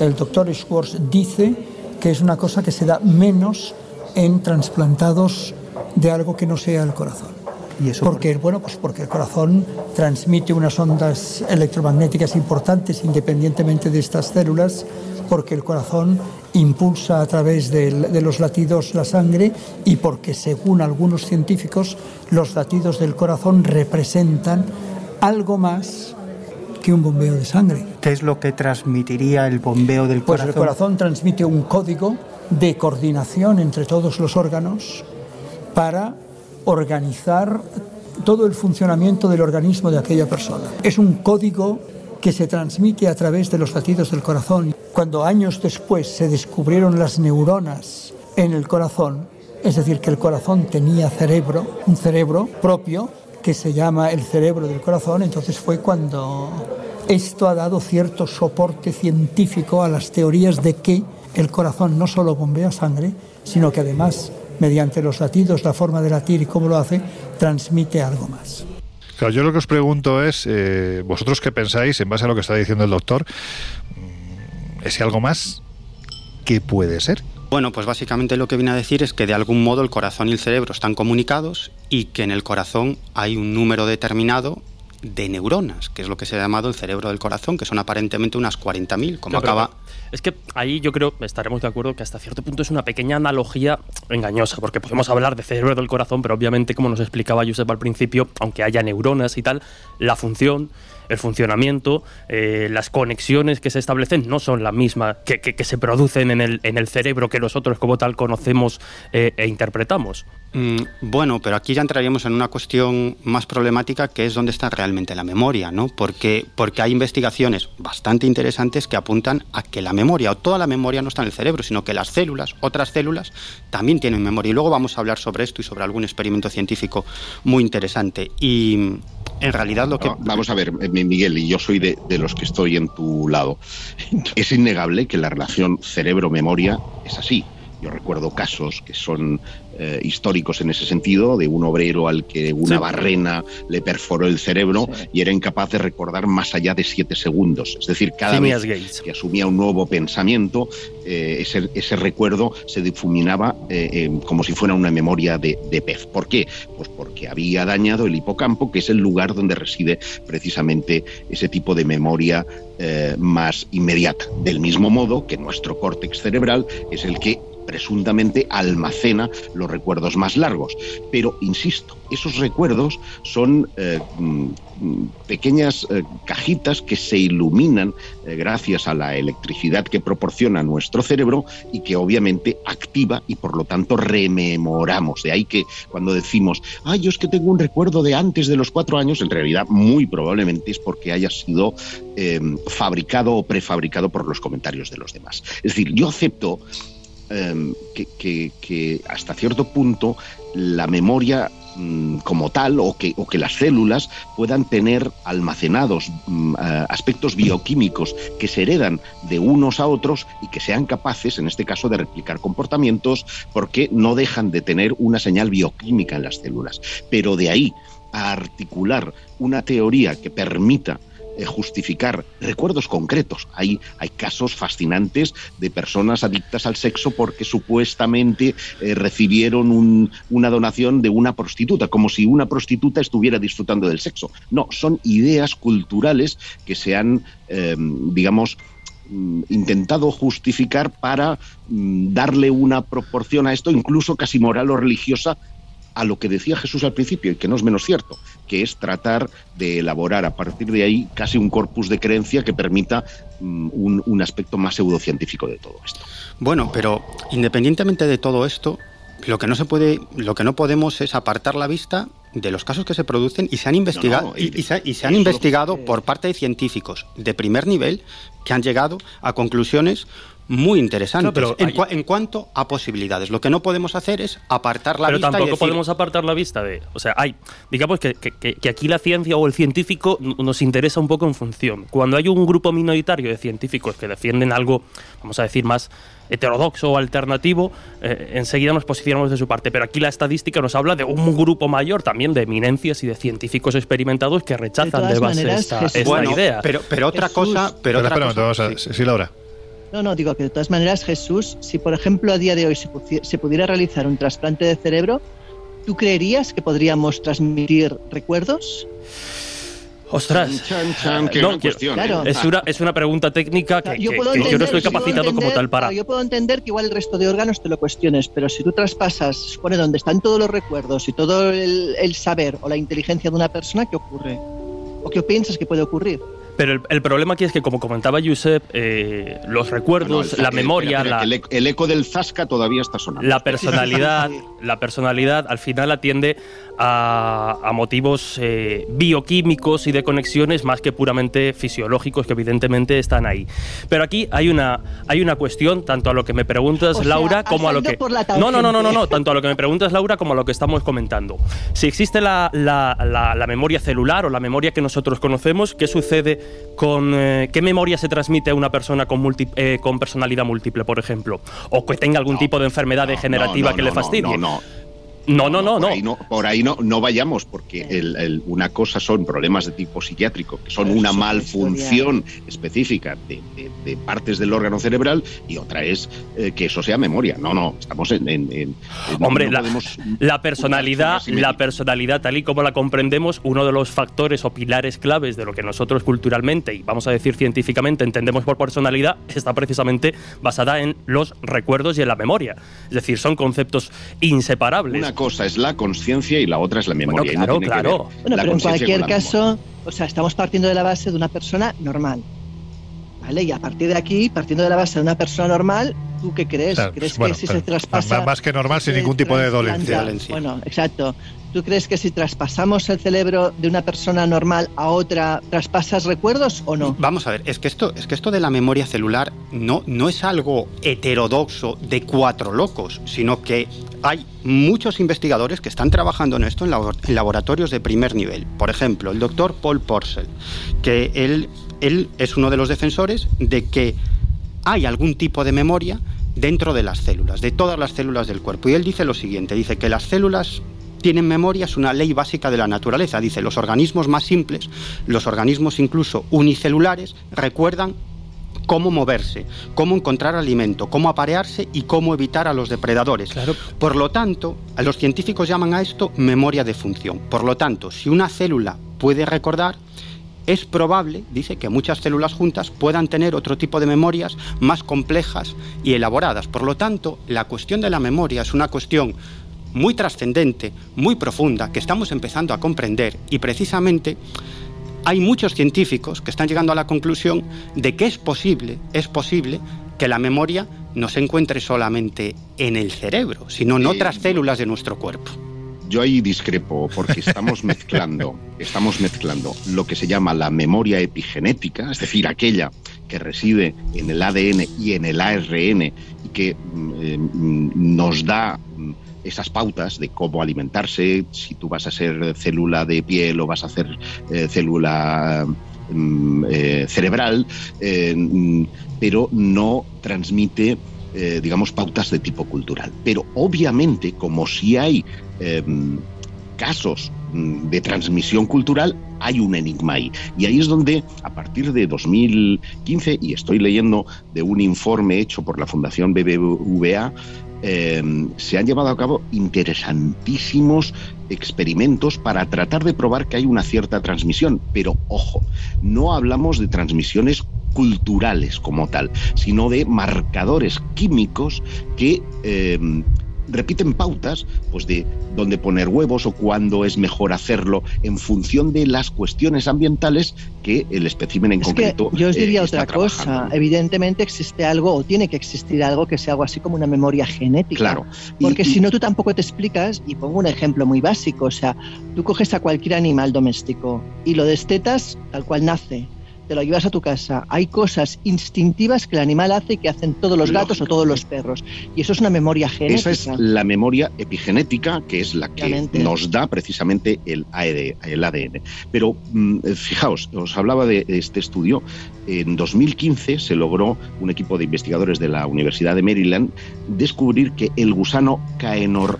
El doctor Schwartz dice que es una cosa que se da menos en trasplantados de algo que no sea el corazón porque, bueno, pues porque el corazón transmite unas ondas electromagnéticas importantes independientemente de estas células, porque el corazón impulsa a través de, de los latidos la sangre y porque, según algunos científicos, los latidos del corazón representan algo más que un bombeo de sangre. ¿Qué es lo que transmitiría el bombeo del corazón? Pues el corazón transmite un código de coordinación entre todos los órganos para organizar todo el funcionamiento del organismo de aquella persona. Es un código que se transmite a través de los latidos del corazón. Cuando años después se descubrieron las neuronas en el corazón, es decir, que el corazón tenía cerebro, un cerebro propio, que se llama el cerebro del corazón, entonces fue cuando esto ha dado cierto soporte científico a las teorías de que el corazón no solo bombea sangre, sino que además mediante los latidos, la forma de latir y cómo lo hace, transmite algo más. Claro, yo lo que os pregunto es, eh, vosotros qué pensáis, en base a lo que está diciendo el doctor, mm, ese algo más, ¿qué puede ser? Bueno, pues básicamente lo que viene a decir es que de algún modo el corazón y el cerebro están comunicados y que en el corazón hay un número determinado de neuronas, que es lo que se ha llamado el cerebro del corazón, que son aparentemente unas 40.000, como acaba... Es que ahí yo creo, estaremos de acuerdo, que hasta cierto punto es una pequeña analogía engañosa, porque podemos hablar de cerebro del corazón, pero obviamente, como nos explicaba Josep al principio, aunque haya neuronas y tal, la función el funcionamiento, eh, las conexiones que se establecen no son las mismas que, que, se producen en el, en el, cerebro que nosotros como tal conocemos eh, e interpretamos. Mm, bueno, pero aquí ya entraríamos en una cuestión más problemática que es dónde está realmente la memoria, ¿no? Porque, porque hay investigaciones bastante interesantes que apuntan a que la memoria o toda la memoria no está en el cerebro, sino que las células, otras células, también tienen memoria. Y luego vamos a hablar sobre esto y sobre algún experimento científico muy interesante. Y en realidad lo que... vamos a ver, eh, Miguel, y yo soy de, de los que estoy en tu lado. Es innegable que la relación cerebro-memoria es así Yo recuerdo casos que son eh, históricos en ese sentido, de un obrero al que una barrena le perforó el cerebro y era incapaz de recordar más allá de siete segundos. Es decir, cada vez que asumía un nuevo pensamiento, eh, ese, ese, recuerdo se difuminaba eh, como si fuera una memoria de, de, pez. ¿Por qué? Pues porque había dañado el hipocampo, que es el lugar donde reside precisamente ese tipo de memoria más inmediata. Del mismo modo que nuestro córtex cerebral es el que presuntamente almacena los recuerdos más largos. Pero, insisto, esos recuerdos son eh, mm, pequeñas eh, cajitas que se iluminan eh, gracias a la electricidad que proporciona nuestro cerebro y que obviamente activa y por lo tanto rememoramos. De ahí que cuando decimos, ay, yo es que tengo un recuerdo de antes de los cuatro años, en realidad muy probablemente es porque haya sido fabricado o prefabricado por los comentarios de los demás. Es decir, yo acepto Em, que, hasta cierto punto la memoria mm, como tal o que, las células puedan tener almacenados mm, aspectos bioquímicos que se heredan de unos a otros y que sean capaces, en este caso, de replicar comportamientos porque no dejan de tener una señal bioquímica en las células. Pero de ahí a articular una teoría que permita justificar recuerdos concretos. Hay, hay casos fascinantes de personas adictas al sexo porque supuestamente eh, recibieron una donación de una prostituta, como si una prostituta estuviera disfrutando del sexo. No, son ideas culturales que se han, eh, digamos, mm, intentado justificar para mm, darle una proporción a esto, incluso casi moral o religiosa, a lo que decía Jesús al principio, y que no es menos cierto, que es tratar de elaborar a partir de ahí casi un corpus de creencia que permita mm, un, aspecto más pseudocientífico de todo esto. Bueno, pero independientemente de todo esto, lo que no se puede, lo que no podemos es apartar la vista de los casos que se producen y se han investigado y, se, han investigado por parte de científicos de primer nivel que han llegado a conclusiones muy interesante pero en, cuanto a posibilidades, lo que no podemos hacer es apartar la vista. Pero tampoco podemos apartar la vista de. O sea, hay. Digamos que, que, aquí la ciencia o el científico nos interesa un poco en función. Cuando hay un grupo minoritario de científicos que defienden algo, vamos a decir, más heterodoxo o alternativo, eh, enseguida nos posicionamos de su parte. Pero aquí la estadística nos habla de un grupo mayor también de eminencias y de científicos experimentados que rechazan de, base esta, idea. Pero, pero otra cosa. Pero, otra cosa, sí, Laura. No, no, digo que de todas maneras, Jesús, si por ejemplo a día de hoy se, pudiera realizar un trasplante de cerebro, ¿tú creerías que podríamos transmitir recuerdos? Ostras, es, una, es una pregunta técnica que, yo, no estoy capacitado como tal para. Yo puedo entender que igual el resto de órganos te lo cuestiones, pero si tú traspasas, supone donde están todos los recuerdos y todo el, el saber o la inteligencia de una persona, ¿qué ocurre? ¿O qué piensas que puede ocurrir? Pero el, problema aquí es que, como comentaba Josep, eh, los recuerdos, la memoria, el, eco del Zasca todavía está sonando. La personalidad, la personalidad al final atiende a, motivos eh, bioquímicos y de conexiones más que puramente fisiológicos que evidentemente están ahí. Pero aquí hay una, hay una cuestión, tanto a lo que me preguntas, Laura, como a lo que... No, no, no, no, no, no, tanto a lo que me preguntas, Laura, como a lo que estamos comentando. Si existe la, la memoria celular o la memoria que nosotros conocemos, ¿qué sucede con eh, qué memoria se transmite a una persona con, eh, con personalidad múltiple, por ejemplo, o que tenga algún tipo de enfermedad degenerativa que le fastidie. no, no, no, no, no. Por ahí no, no, vayamos, porque el, una cosa son problemas de tipo psiquiátrico, que son una malfunción específica de, partes del órgano cerebral, y otra es eh, que eso sea memoria. No, no, estamos en. Hombre, la, personalidad, la personalidad, tal y como la comprendemos, uno de los factores o pilares claves de lo que nosotros culturalmente y vamos a decir científicamente entendemos por personalidad, está precisamente basada en los recuerdos y en la memoria. Es decir, son conceptos inseparables cosa es la conciencia y la otra es la memoria. claro, claro. Bueno, pero en cualquier caso, o sea, estamos partiendo de la base de una persona normal. ¿Vale? Y a partir de aquí, partiendo de la base de una persona normal, ¿tú qué crees? ¿Crees que si se traspasa... Más que normal, sin ningún tipo de dolencia. Bueno, exacto. ¿Tú crees que si traspasamos el cerebro de una persona normal a otra, traspasas recuerdos o no? Vamos a ver, es que esto, es que esto de la memoria celular no, no es algo heterodoxo de cuatro locos, sino que hay muchos investigadores que están trabajando en esto en, laboratorios de primer nivel. Por ejemplo, el doctor Paul Porcel, que él, él es uno de los defensores de que hay algún tipo de memoria dentro de las células, de todas las células del cuerpo. Y él dice lo siguiente, dice que las células tienen memoria, es una ley básica de la naturaleza. Dice, los organismos más simples, los organismos incluso unicelulares, recuerdan cómo moverse, cómo encontrar alimento, cómo aparearse y cómo evitar a los depredadores. Por lo tanto, a los científicos llaman a esto memoria de función. Por lo tanto, si una célula puede recordar, es probable, dice, que muchas células juntas puedan tener otro tipo de memorias más complejas y elaboradas. Por lo tanto, la cuestión de la memoria es una cuestión muy trascendente, muy profunda, que estamos empezando a comprender y precisamente hay muchos científicos que están llegando a la conclusión de que es posible, es posible que la memoria no se encuentre solamente en el cerebro, sino en otras células de nuestro cuerpo. Yo ahí discrepo porque estamos mezclando, estamos mezclando lo que se llama la memoria epigenética, es decir, aquella que reside en el ADN y en el ARN y que mm, eh, mm, nos da mm, esas pautas de cómo alimentarse, si tú vas a ser célula de piel o vas a ser eh, célula mm, eh, cerebral, eh, mm, pero no transmite, digamos, pautas de tipo cultural. Pero obviamente, como si hay casos mm, de transmisión cultural, hay un enigma ahí. Y ahí es donde, a partir de 2015, y estoy leyendo de un informe hecho por la Fundación BBVA, Em, se han llevado a cabo interesantísimos experimentos para tratar de probar que hay una cierta transmisión. Pero ojo, no hablamos de transmisiones culturales como tal, sino de marcadores químicos que em, repiten pautas pues de dónde poner huevos o cuándo es mejor hacerlo en función de las cuestiones ambientales que el espécimen en concreto. yo os diría eh, otra cosa. Evidentemente existe algo o tiene que existir algo que sea algo así como una memoria genética. Claro. Porque si no, tú tampoco te explicas, y pongo un ejemplo muy básico, o sea, tú coges a cualquier animal doméstico y lo destetas tal cual nace te lo llevas a tu casa. Hay cosas instintivas que el animal hace y que hacen todos los gatos o todos los perros. Y eso es una memoria genética. Esa es la memoria epigenética, que es la que nos da precisamente el, ADN. Pero mm, fijaos, os hablaba de este estudio. En 2015 se logró un equipo de investigadores de la Universidad de Maryland descubrir que el gusano Caenor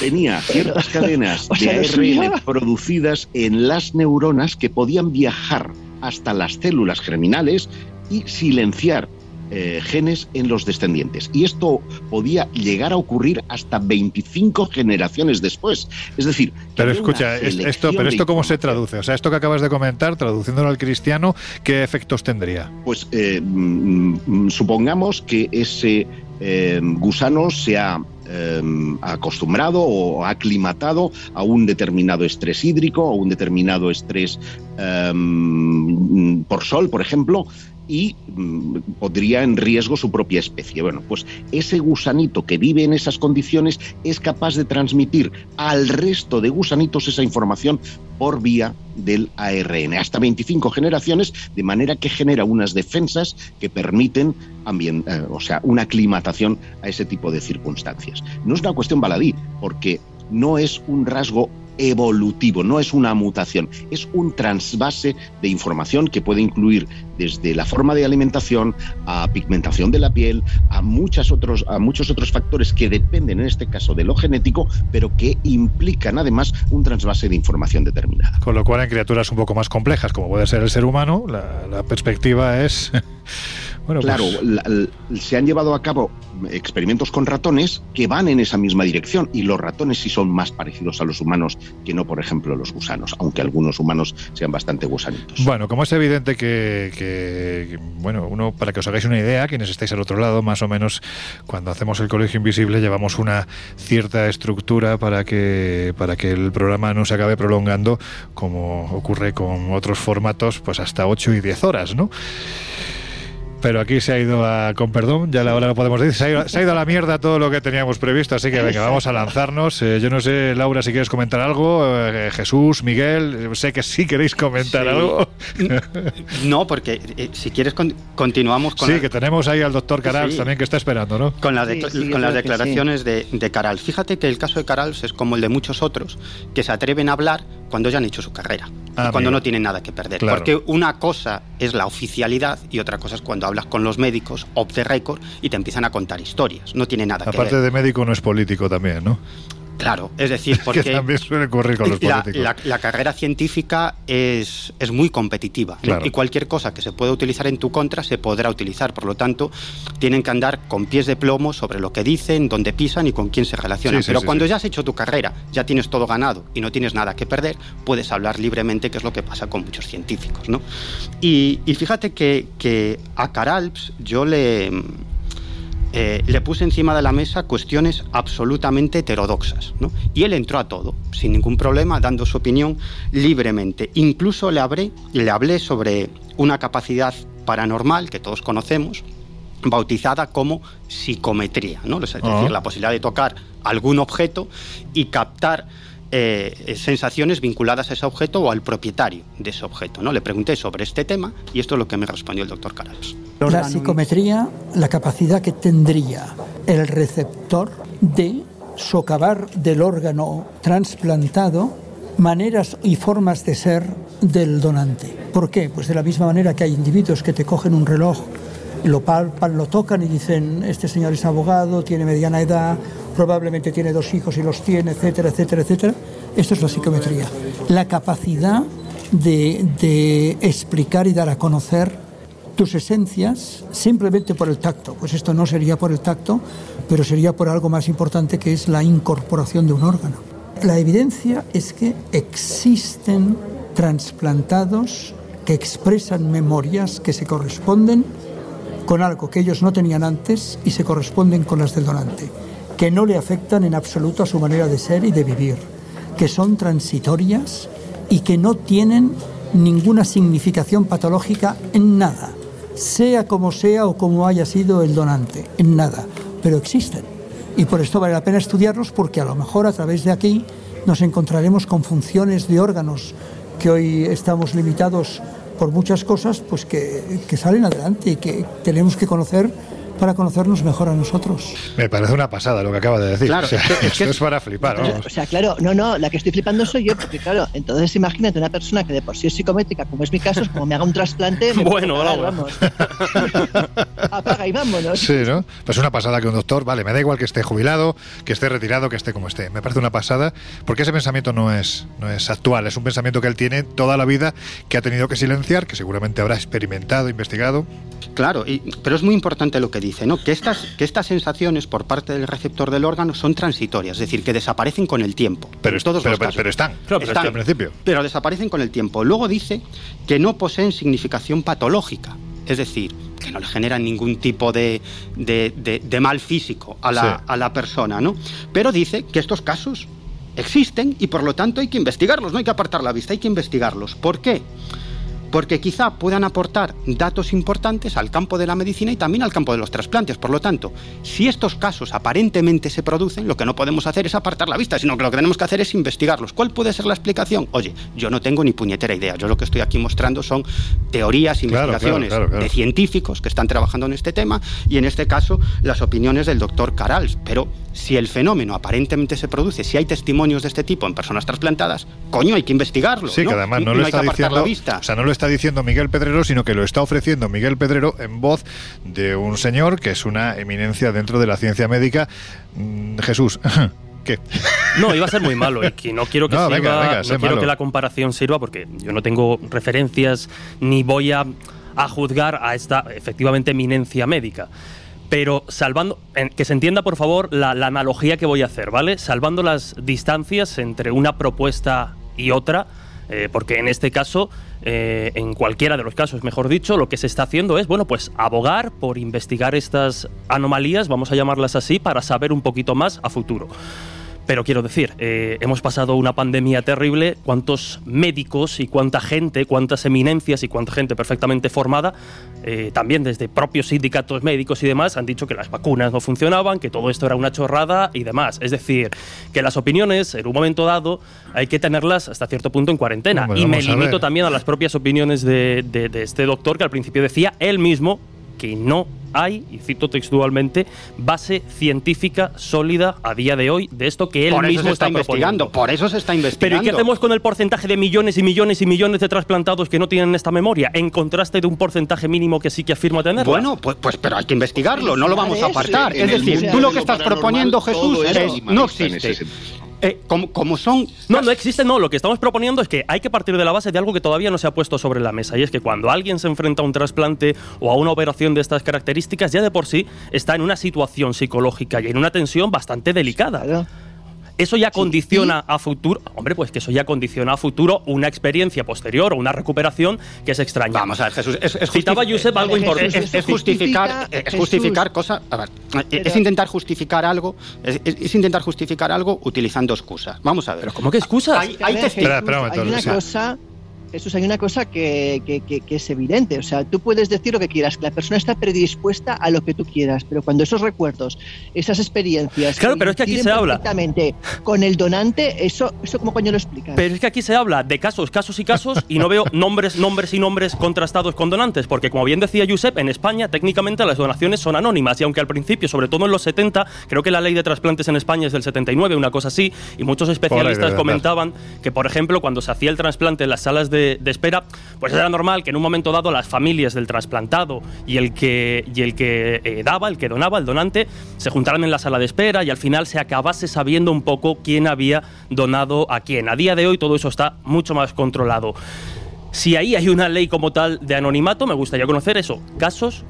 tenía ciertas cadenas de ARN producidas en las neuronas que podían viajar hasta las células germinales y silenciar eh, genes en los descendientes. Y esto podía llegar a ocurrir hasta 25 generaciones después. Es decir, pero escucha, esto, pero esto cómo se traduce? O sea, esto que acabas de comentar, traduciéndolo al cristiano, ¿qué efectos tendría? Pues eh, mm, mm, supongamos que ese eh, gusano se ha acostumbrado o aclimatado a un determinado estrés hídrico, o un determinado estrés em, por sol, por ejemplo, y mm, pondría en riesgo su propia especie. Bueno, pues ese gusanito que vive en esas condiciones es capaz de transmitir al resto de gusanitos esa información por vía del ARN, hasta 25 generaciones, de manera que genera unas defensas que permiten eh, o sea, una aclimatación a ese tipo de circunstancias. No es una cuestión baladí, porque no es un rasgo evolutivo, no es una mutación, es un transvase de información que puede incluir desde la forma de alimentación a pigmentación de la piel, a, muchas otros, a muchos otros factores que dependen en este caso de lo genético, pero que implican además un transvase de información determinada. Con lo cual en criaturas un poco más complejas, como puede ser el ser humano, la perspectiva es Bueno, claro, pues- se han llevado a cabo experimentos con ratones que van en esa misma dirección y los ratones sí son más parecidos a los humanos que no, por ejemplo, los gusanos, aunque algunos humanos sean bastante gusanitos. Bueno, como es evidente que, bueno, uno, para que os hagáis una idea, quienes estáis al otro lado, más o menos cuando hacemos el Colegio Invisible llevamos una cierta estructura para que, para que el programa no se acabe prolongando como ocurre con otros formatos, pues hasta 8 y 10 horas, ¿no? Pero aquí se ha ido a, con perdón, ya ahora lo podemos decir, se ha, ido, a la mierda todo lo que teníamos previsto, así que venga, vamos a lanzarnos. Eh, yo no sé, Laura, si quieres comentar algo, eh, Jesús, Miguel, sé que sí queréis comentar algo. No, porque eh, si quieres continuamos con... Sí, que tenemos ahí al doctor Caral también que está esperando, ¿no? Con, las declaraciones de, de Caral. Fíjate que el caso de Caral es como el de muchos otros, que se atreven a hablar cuando ya han hecho su carrera. Ah, y cuando amigo. no tienen nada que perder. Claro. Porque una cosa es la oficialidad y otra cosa es cuando hablas con los médicos off the record y te empiezan a contar historias. No tiene nada que Aparte ver. de médico, no es político también, ¿no? Claro, es decir, porque que también suele ocurrir con los la, políticos. la- la carrera científica es, es muy competitiva. Claro. y cualquier cosa que se pueda utilizar en tu contra se podrá utilizar. Por lo tanto, tienen que andar con pies de plomo sobre lo que dicen, dónde pisan y con quién se relacionan. Sí, sí, Pero sí, cuando ya has hecho tu carrera, ya tienes todo ganado y no tienes nada que perder, puedes hablar libremente, que es lo que pasa con muchos científicos. ¿no? Y, y fíjate que, que a Caralps yo le, eh, le puse encima de la mesa cuestiones absolutamente heterodoxas. ¿no? Y él entró a todo, sin ningún problema, dando su opinión libremente. Incluso le hablé, le hablé sobre una capacidad paranormal que todos conocemos, bautizada como psicometría, ¿no? es decir, Ah. la posibilidad de tocar algún objeto y captar eh, sensaciones vinculadas a ese objeto o al propietario de ese objeto. ¿no? Le pregunté sobre este tema y esto es lo que me respondió el doctor Carals. La psicometría, la capacidad que tendría el receptor de socavar del órgano trasplantado maneras y formas de ser del donante. ¿Por qué? Pues de la misma manera que hay individuos que te cogen un reloj, lo palpan, lo tocan y dicen, este señor es abogado, tiene mediana edad, probablemente tiene dos hijos y los tiene, etcétera, etcétera, etcétera. Esto es la psicometría. La capacidad de, explicar y dar a conocer tus esencias simplemente por el tacto. Pues esto no sería por el tacto, pero sería por algo más importante que es la incorporación de un órgano. La evidencia es que existen trasplantados que expresan memorias que se corresponden con algo que ellos no tenían antes y se corresponden con las del donante, que no le afectan en absoluto a su manera de ser y de vivir, que son transitorias y que no tienen ninguna significación patológica en nada, sea como sea o como haya sido el donante, en nada, pero existen. Y por esto vale la pena estudiarlos porque a lo mejor a través de aquí nos encontraremos con funciones de órganos que hoy estamos limitados por muchas cosas, pues que, que salen adelante y que tenemos que conocer para conocernos mejor a nosotros. Me parece una pasada lo que acaba de decir. Claro, O sea, es que- es esto que- es para flipar, vamos. O sea, claro, no, no, la que estoy flipando soy yo, porque claro, entonces imagínate una persona que de por sí es psicométrica, como es mi caso, es como me haga un trasplante, me Bueno, cagar, vamos. Apaga y vámonos. Sí, ¿no? Pues una pasada que un doctor, vale, me da igual que esté jubilado, que esté retirado, que esté como esté. Me parece una pasada, porque ese pensamiento no es, no es actual, es un pensamiento que él tiene toda la vida, que ha tenido que silenciar, que seguramente habrá experimentado, investigado. Claro, y- pero es muy importante lo que dice, ¿no? Que estas, que estas sensaciones por parte del receptor del órgano son transitorias, es decir, que desaparecen con el tiempo. Pero, en todos pero, los pero- casos. pero están, Claro, pero están al principio. pero desaparecen con el tiempo. Luego dice que no poseen significación patológica, es decir, que no le generan ningún tipo de, de- de- de mal físico a la, Sí. a la persona, ¿no? Pero dice que estos casos existen y por lo tanto hay que investigarlos, no hay que apartar la vista, hay que investigarlos. ¿Por qué? Porque quizá puedan aportar datos importantes al campo de la medicina y también al campo de los trasplantes. Por lo tanto, si estos casos aparentemente se producen, lo que no podemos hacer es apartar la vista, sino que lo que tenemos que hacer es investigarlos. ¿Cuál puede ser la explicación? Oye, yo no tengo ni puñetera idea. Yo lo que estoy aquí mostrando son teorías, investigaciones claro, claro, claro. de científicos que están trabajando en este tema y en este caso las opiniones del doctor Carals. Pero si el fenómeno aparentemente se produce, si hay testimonios de este tipo en personas trasplantadas, coño, hay que investigarlo. Sí, ¿no? que además no lo hay que está apartar diciendo, la vista. o sea, no lo está diciendo Miguel Pedrero, sino que lo está ofreciendo Miguel Pedrero en voz de un señor que es una eminencia dentro de la ciencia médica. Mm, Jesús, ¿qué? No, iba a ser muy malo y que no quiero que, No, sirva- venga, venga, no quiero malo. que la comparación sirva porque yo no tengo referencias ni voy a, a juzgar a esta efectivamente eminencia médica. Pero salvando, que se entienda por favor la, la analogía que voy a hacer, ¿vale? Salvando las distancias entre una propuesta y otra, eh, porque en este caso, eh, en cualquiera de los casos, mejor dicho, lo que se está haciendo es, bueno, pues abogar por investigar estas anomalías, vamos a llamarlas así, para saber un poquito más a futuro. Pero quiero decir, eh, hemos pasado una pandemia terrible, cuántos médicos y cuánta gente, cuántas eminencias y cuánta gente perfectamente formada, eh, también desde propios sindicatos médicos y demás, han dicho que las vacunas no funcionaban, que todo esto era una chorrada y demás. Es decir, que las opiniones en un momento dado hay que tenerlas hasta cierto punto en cuarentena. Y me limito también a las propias opiniones de, de- de este doctor que al principio decía él mismo que no hay, y cito textualmente, base científica sólida a día de hoy de esto que él por mismo está, investigando. Por eso se está investigando. Pero ¿y qué hacemos con el porcentaje de millones y millones y millones de trasplantados que no tienen esta memoria? En contraste de un porcentaje mínimo que sí que afirma tenerla. Bueno, pues, pues pero hay que investigarlo, no lo vamos a apartar. Es decir, tú lo que estás proponiendo, Jesús, es no existe. Eh, como, como son No, no existe, no. Lo que estamos proponiendo es que hay que partir de la base de algo que todavía no se ha puesto sobre la mesa. Y es que cuando alguien se enfrenta a un trasplante o a una operación de estas características, ya de por sí está en una situación psicológica y en una tensión bastante delicada. Claro. Eso ya condiciona a futuro, hombre, pues que eso ya condiciona a futuro una experiencia posterior o una recuperación que es extraña. Vamos a ver, Jesús. Es, es Citaba Josep algo importante. Es, es justificar, Justifica, es justificar cosas. A ver, es intentar justificar algo. Es, intentar justificar algo utilizando excusas. Vamos a ver. Pero ¿cómo que excusas? Hay, hay momento, hay una cosa, Jesús, hay una cosa que, que- que- que es evidente. O sea, tú puedes decir lo que quieras, que la persona está predispuesta a lo que tú quieras, pero cuando esos recuerdos, esas experiencias. Claro, pero es que aquí se habla. con el donante, eso, eso ¿cómo coño lo explicas? Pero es que aquí se habla de casos, casos y casos y no veo nombres, nombres y nombres contrastados con donantes, porque como bien decía Josep, en España técnicamente las donaciones son anónimas y aunque al principio, sobre todo en los 70, creo que la ley de trasplantes en España es del 79, una cosa así, y muchos especialistas comentaban que, por ejemplo, cuando se hacía el trasplante en las salas de, de espera, pues era normal que en un momento dado las familias del trasplantado y el que, y el que eh, daba, el que donaba, el donante, se juntaran en la sala de espera y al final se acabase sabiendo un poco quién había donado a quién. A día de hoy todo eso está mucho más controlado. Si ahí hay una ley como tal de anonimato, me gustaría conocer eso. Casos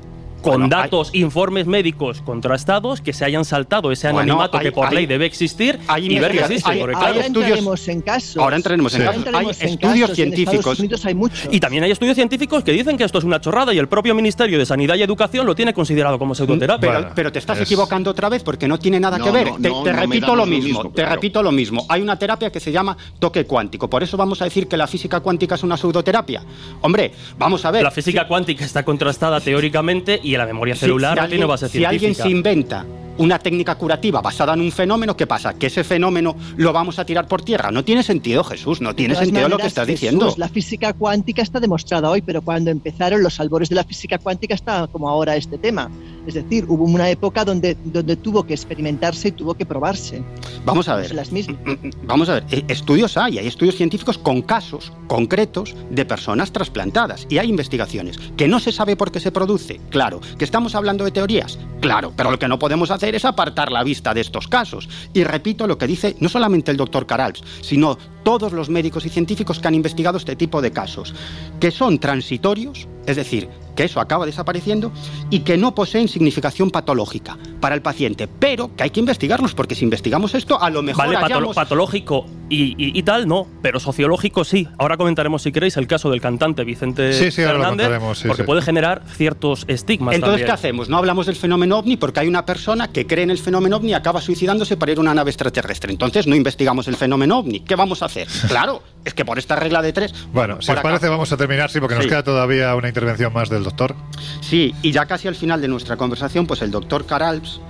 con Bueno, hay- datos, informes médicos contrastados que se hayan saltado ese Bueno, anonimato hay- que por hay- ley debe existir hay y ver que existe. hay- porque, hay claro, Ahora estudios- entraremos en casos. Ahora entraremos en Sí. casos. Hay en estudios casos, científicos. Hay. Y también hay estudios científicos que dicen que esto es una chorrada y el propio Ministerio de Sanidad y Educación lo tiene considerado como pseudoterapia. Pero, Bueno, pero te estás es- equivocando otra vez porque no tiene nada No, que ver. no, te no, te no repito lo lo mismo, mismo, te claro. repito lo mismo. Hay una terapia que se llama toque cuántico. Por eso vamos a decir que la física cuántica es una pseudoterapia. Hombre, vamos a ver. La física cuántica está contrastada teóricamente y la memoria Si- celular si no alguien- Si se inventa una técnica curativa basada en un fenómeno, ¿qué pasa? ¿Que ese fenómeno lo vamos a tirar por tierra? No tiene sentido, Jesús, no tiene sentido lo que estás Jesús, diciendo. La física cuántica está demostrada hoy, pero cuando empezaron los albores de la física cuántica está como ahora este tema. Es decir, hubo una época donde, donde tuvo que experimentarse y tuvo que probarse. Vamos a ver. las mismas. Mm, mm, Vamos a ver, eh, estudios hay, hay estudios científicos con casos concretos de personas trasplantadas y hay investigaciones. Que no se sabe por qué se produce, claro. Que estamos hablando de teorías, claro. Pero lo que no podemos hacer es apartar la vista de estos casos. Y repito lo que dice no solamente el doctor Caralps, sino todos los médicos y científicos que han investigado este tipo de casos, que son transitorios, es decir, que eso acaba desapareciendo y que no poseen significación patológica para el paciente, pero que hay que investigarlos porque si investigamos esto a lo mejor Vale, hallamos- patológico y, y- y tal, no, pero sociológico sí. Ahora comentaremos, si queréis, el caso del cantante Vicente Sí, sí, ahora lo Fernández, sí, porque sí. puede generar ciertos estigmas Entonces, también. ¿qué hacemos? No hablamos del fenómeno ovni porque hay una persona que cree en el fenómeno ovni y acaba suicidándose para ir a una nave extraterrestre. Entonces, no investigamos el fenómeno ovni. ¿Qué vamos a hacer? Claro, es que por esta regla de tres. Bueno, si os acá- parece, vamos a terminar, sí, porque nos queda todavía una intervención más del doctor. Sí, y ya casi al final de nuestra conversación, pues el doctor Caralps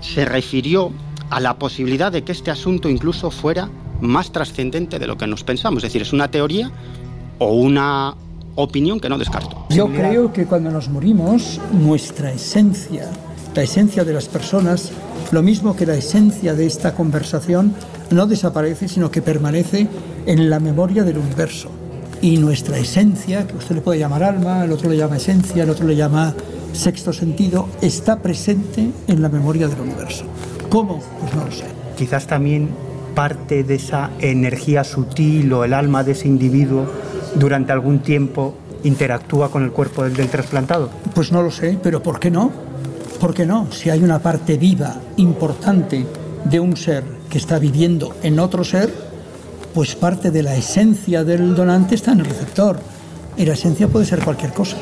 se refirió a la posibilidad de que este asunto incluso fuera más trascendente de lo que nos pensamos. Es decir, es una teoría o una opinión que no descarto. Yo creo que cuando nos morimos, nuestra esencia, la esencia de las personas, lo mismo que la esencia de esta conversación, no desaparece, sino que permanece en la memoria del universo. Y nuestra esencia, que usted le puede llamar alma, el otro le llama esencia, el otro le llama sexto sentido, está presente en la memoria del universo. ¿Cómo? Pues no lo sé. Quizás también parte de esa energía sutil o el alma de ese individuo durante algún tiempo interactúa con el cuerpo del, del trasplantado. Pues no lo sé, pero ¿por qué no? ¿Por qué no? Si hay una parte viva, importante, de un ser que está viviendo en otro ser, pues parte de la esencia del donante está en el receptor. Y la esencia puede ser cualquier cosa.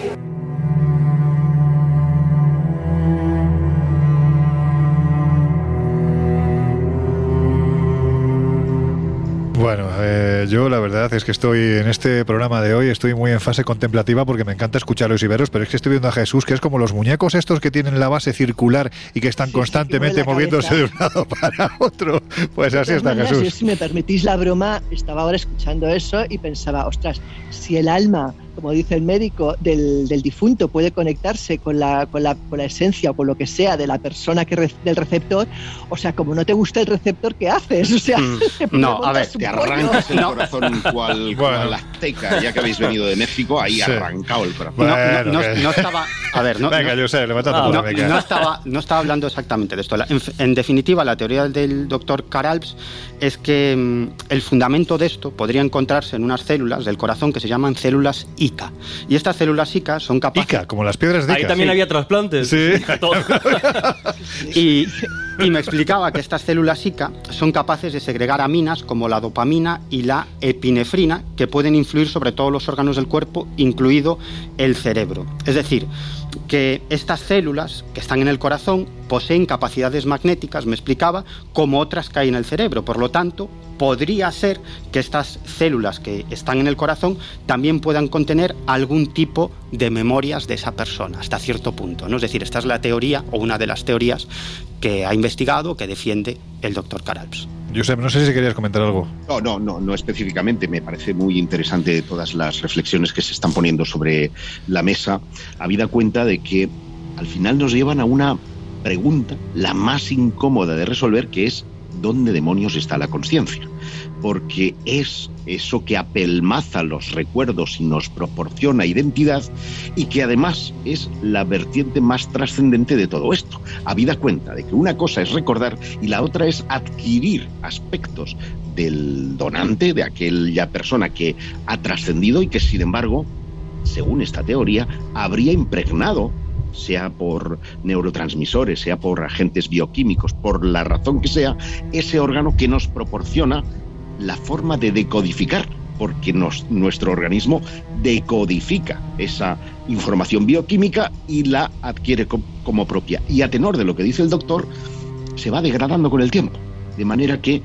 Yo la verdad es que estoy en este programa de hoy, estoy muy en fase contemplativa porque me encanta escucharos y veros, pero es que estoy viendo a Jesús, que es como los muñecos estos que tienen la base circular y que están Sí, constantemente moviéndose de un lado para otro. Pues así está yo, Jesús. si me permitís la broma, estaba ahora escuchando eso y pensaba, ostras, si el alma como dice el médico, del, difunto puede conectarse con la, con, la, con la, esencia o con lo que sea de la persona que del receptor, o sea, como no te gusta el receptor, ¿qué haces? O sea, mm. no, a ver, te arrancas el corazón cual, cual azteca, ya que habéis venido de México, ahí arrancado el corazón. no, estaba, a ver, no, Venga, yo sé, le no, estaba, no estaba hablando exactamente de esto. En, definitiva, la teoría del doctor Caralps es que mm, el fundamento de esto podría encontrarse en unas células del corazón que se llaman células ICA. Y estas células ICA son capaces... ICA, como las piedras de Ica. Ahí también había trasplantes. Sí. y, y me explicaba que estas células ICA son capaces de segregar aminas como la dopamina y la epinefrina que pueden influir sobre todos los órganos del cuerpo, incluido el cerebro. Es decir, que estas células que están en el corazón poseen capacidades magnéticas, me explicaba, como otras que hay en el cerebro. Por lo tanto, podría ser que estas células que están en el corazón también puedan contener algún tipo de memorias de esa persona, hasta cierto punto. ¿no? Es decir, esta es la teoría o una de las teorías que ha investigado, que defiende el doctor Caralps. Josep, no sé si querías comentar algo. No, no, no, no específicamente. Me parece muy interesante todas las reflexiones que se están poniendo sobre la mesa, habida cuenta de que al final nos llevan a una pregunta, la más incómoda de resolver, que es ¿dónde demonios está la conciencia? porque es eso que apelmaza los recuerdos y nos proporciona identidad y que además es la vertiente más trascendente de todo esto. Habida cuenta de que una cosa es recordar y la otra es adquirir aspectos del donante, de aquella persona que ha trascendido y que sin embargo, según esta teoría, habría impregnado sea por neurotransmisores, sea por agentes bioquímicos, por la razón que sea, ese órgano que nos proporciona la forma de decodificar, porque nuestro organismo decodifica esa información bioquímica y la adquiere como propia. Y a tenor de lo que dice el doctor, se va degradando con el tiempo, de manera que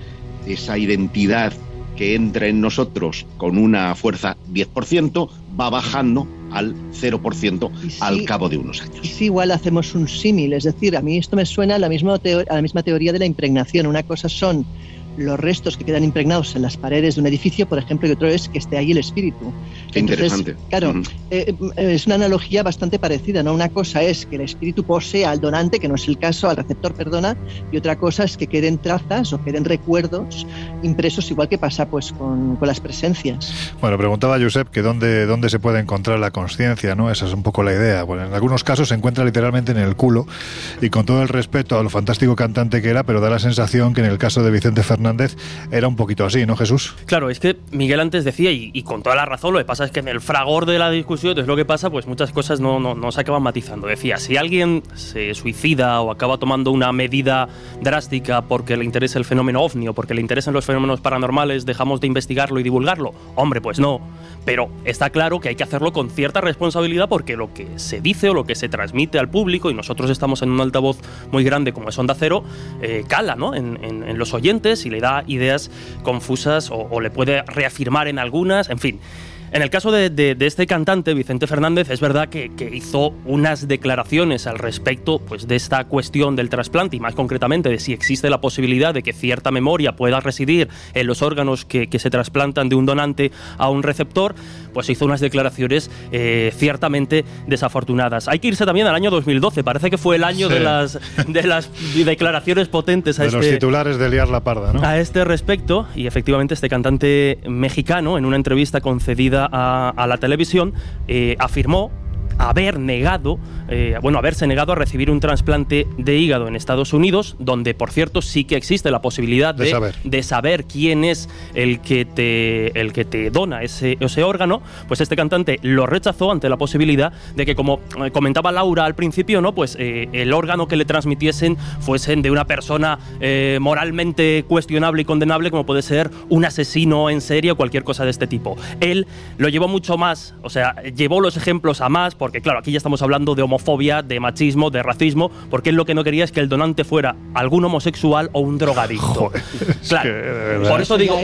esa identidad que entra en nosotros con una fuerza 10% va bajando al 0% al cabo de unos años. Y si igual hacemos un símil, es decir, a mí esto me suena a la misma, a la misma teoría de la impregnación. Una cosa son los restos que quedan impregnados en las paredes de un edificio, por ejemplo, y otro es que esté ahí el espíritu. Qué interesante. Claro, eh, es una analogía bastante parecida, ¿no? Una cosa es que el espíritu posea al donante, que no es el caso, al receptor, perdona, y otra cosa es que queden trazas o queden recuerdos impresos, igual que pasa pues con, con las presencias. Bueno, preguntaba Josep que dónde, dónde se puede encontrar la conciencia, ¿no? Esa es un poco la idea. Bueno, en algunos casos se encuentra literalmente en el culo, y con todo el respeto a lo fantástico cantante que era, pero da la sensación que en el caso de Vicente Fernández Fernández era un poquito así, ¿no, Jesús? Claro, es que Miguel antes decía, y, con toda la razón, lo que pasa es que en el fragor de la discusión, es lo que pasa, pues muchas cosas no, no, no se acaban matizando. Decía, si alguien se suicida o acaba tomando una medida drástica porque le interesa el fenómeno ovni o porque le interesan los fenómenos paranormales, dejamos de investigarlo y divulgarlo. Hombre, pues no. Pero está claro que hay que hacerlo con cierta responsabilidad porque lo que se dice o lo que se transmite al público, y nosotros estamos en un altavoz muy grande como es Onda Cero, eh, cala ¿no? en, en los oyentes y le da ideas confusas o, le puede reafirmar en algunas, en fin. En el caso de, este cantante, Vicente Fernández, es verdad que, hizo unas declaraciones al respecto pues, de esta cuestión del trasplante y más concretamente de si existe la posibilidad de que cierta memoria pueda residir en los órganos que, se trasplantan de un donante a un receptor, pues hizo unas declaraciones eh, ciertamente desafortunadas. Hay que irse también al año 2012, parece que fue el año de, las, de las declaraciones potentes a de los este titulares de liar la parda, ¿no? A este respecto, y efectivamente este cantante mexicano, en una entrevista concedida a, la televisión, eh, afirmó haber negado, eh, bueno, haberse negado a recibir un trasplante de hígado en Estados Unidos, donde, por cierto, sí que existe la posibilidad de, saber. quién es el que te, el que te dona ese, ese órgano, pues este cantante lo rechazó ante la posibilidad de que, como eh, comentaba Laura al principio, ¿no? Pues eh, el órgano que le transmitiesen fuesen de una persona moralmente cuestionable y condenable, como puede ser un asesino en serie o cualquier cosa de este tipo. Él lo llevó mucho más, o sea, llevó los ejemplos a más, porque claro, aquí ya estamos hablando de homofobia, de machismo, de racismo, porque él lo que no quería es que el donante fuera algún homosexual o un drogadicto. claro, por eso digo...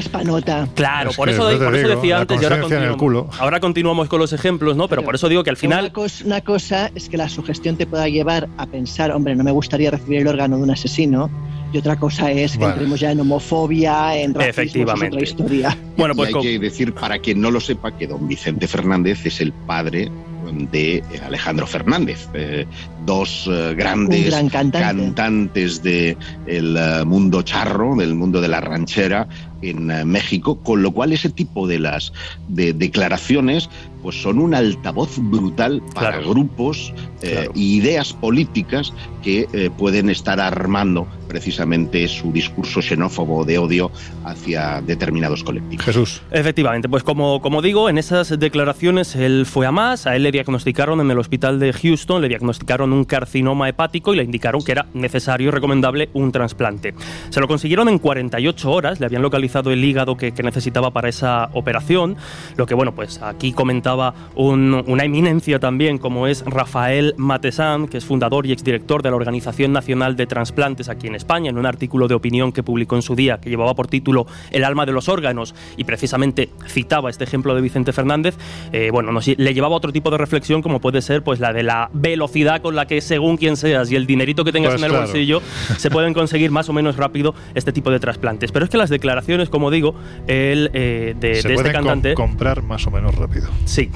Claro, por, eso, decía antes y ahora continuamos, ahora continuamos con los ejemplos, ¿no? Pero, por eso digo que al final... Una cosa, es que la sugestión te pueda llevar a pensar, hombre, no me gustaría recibir el órgano de un asesino, Y otra cosa es que entremos ya en homofobia, en racismo, Efectivamente. otra historia. Bueno, pues y hay que decir, para quien no lo sepa, que don Vicente Fernández es el padre de Alejandro Fernández, eh, dos eh, grandes cantantes del eh, mundo charro, del mundo de la ranchera en México, con lo cual ese tipo de las de declaraciones pues son un altavoz brutal para grupos e ideas políticas que pueden estar armando precisamente su discurso xenófobo de odio hacia determinados colectivos. Jesús. Efectivamente, pues como, como digo, en esas declaraciones él fue a más, a él le diagnosticaron en el hospital de Houston, le diagnosticaron un carcinoma hepático y le indicaron que era necesario y recomendable un trasplante. Se lo consiguieron en 48 horas, le habían localizado el hígado que, necesitaba para esa operación, lo que bueno, pues aquí comentaba una eminencia también como es Rafael Matesan, que es fundador y exdirector de la Organización Nacional de Transplantes aquí en España, en un artículo de opinión que publicó en su día, que llevaba por título El alma de los órganos, y precisamente citaba este ejemplo de Vicente Fernández, eh, bueno, no, le llevaba otro tipo de reflexión como puede ser pues la de la velocidad con la que según quien seas y el dinerito que tengas Pues en el claro. bolsillo se pueden conseguir más o menos rápido este tipo de trasplantes. Pero es que las declaraciones, como digo, el, eh, de, Se de este com- cantante... comprar más o menos rápido. Sí.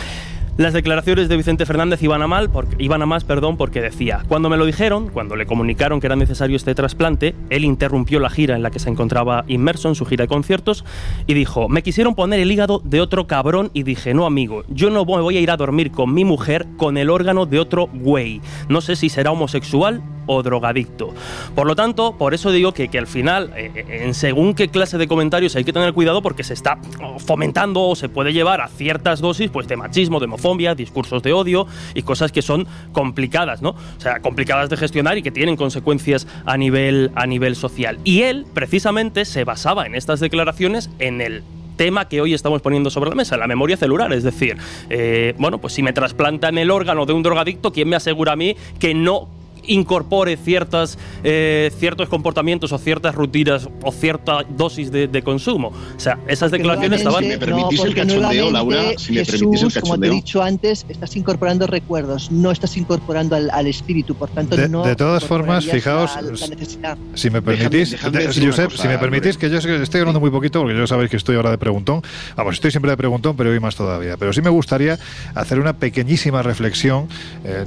Las declaraciones de Vicente Fernández iban a, mal porque, iban a más perdón, porque decía, cuando me lo dijeron, cuando le comunicaron que era necesario este trasplante, él interrumpió la gira en la que se encontraba inmerso en su gira de conciertos y dijo, me quisieron poner el hígado de otro cabrón y dije, no amigo, yo no me voy a ir a dormir con mi mujer con el órgano de otro güey. No sé si será homosexual o drogadicto. Por lo tanto, por eso digo que, que al final, eh, en según qué clase de comentarios hay que tener cuidado porque se está oh, fomentando o se puede llevar a ciertas dosis pues, de machismo, de homofobia, discursos de odio y cosas que son complicadas, ¿no? O sea, complicadas de gestionar y que tienen consecuencias a nivel, a nivel social. Y él, precisamente, se basaba en estas declaraciones en el tema que hoy estamos poniendo sobre la mesa, la memoria celular. Es decir, eh, bueno, pues si me trasplantan el órgano de un drogadicto, ¿quién me asegura a mí que no incorpore ciertas, eh, ciertos comportamientos o ciertas rutinas o cierta dosis de, de consumo? O sea, esas declaraciones estaban... Si me permitís el porque cachondeo, nuevamente, Laura, si me Jesús, permitís el como te he cachondeo. dicho antes, estás incorporando recuerdos, no estás incorporando al, al espíritu, por tanto De- no de todas formas, fijaos, la, la. Si me Déjame- permitís, déjame una Josep, cosa, si me permitís, que yo estoy hablando muy poquito, porque yo sabéis que estoy ahora de preguntón. Vamos, estoy siempre de preguntón, pero hoy más todavía. Pero sí me gustaría hacer una pequeñísima reflexión, eh,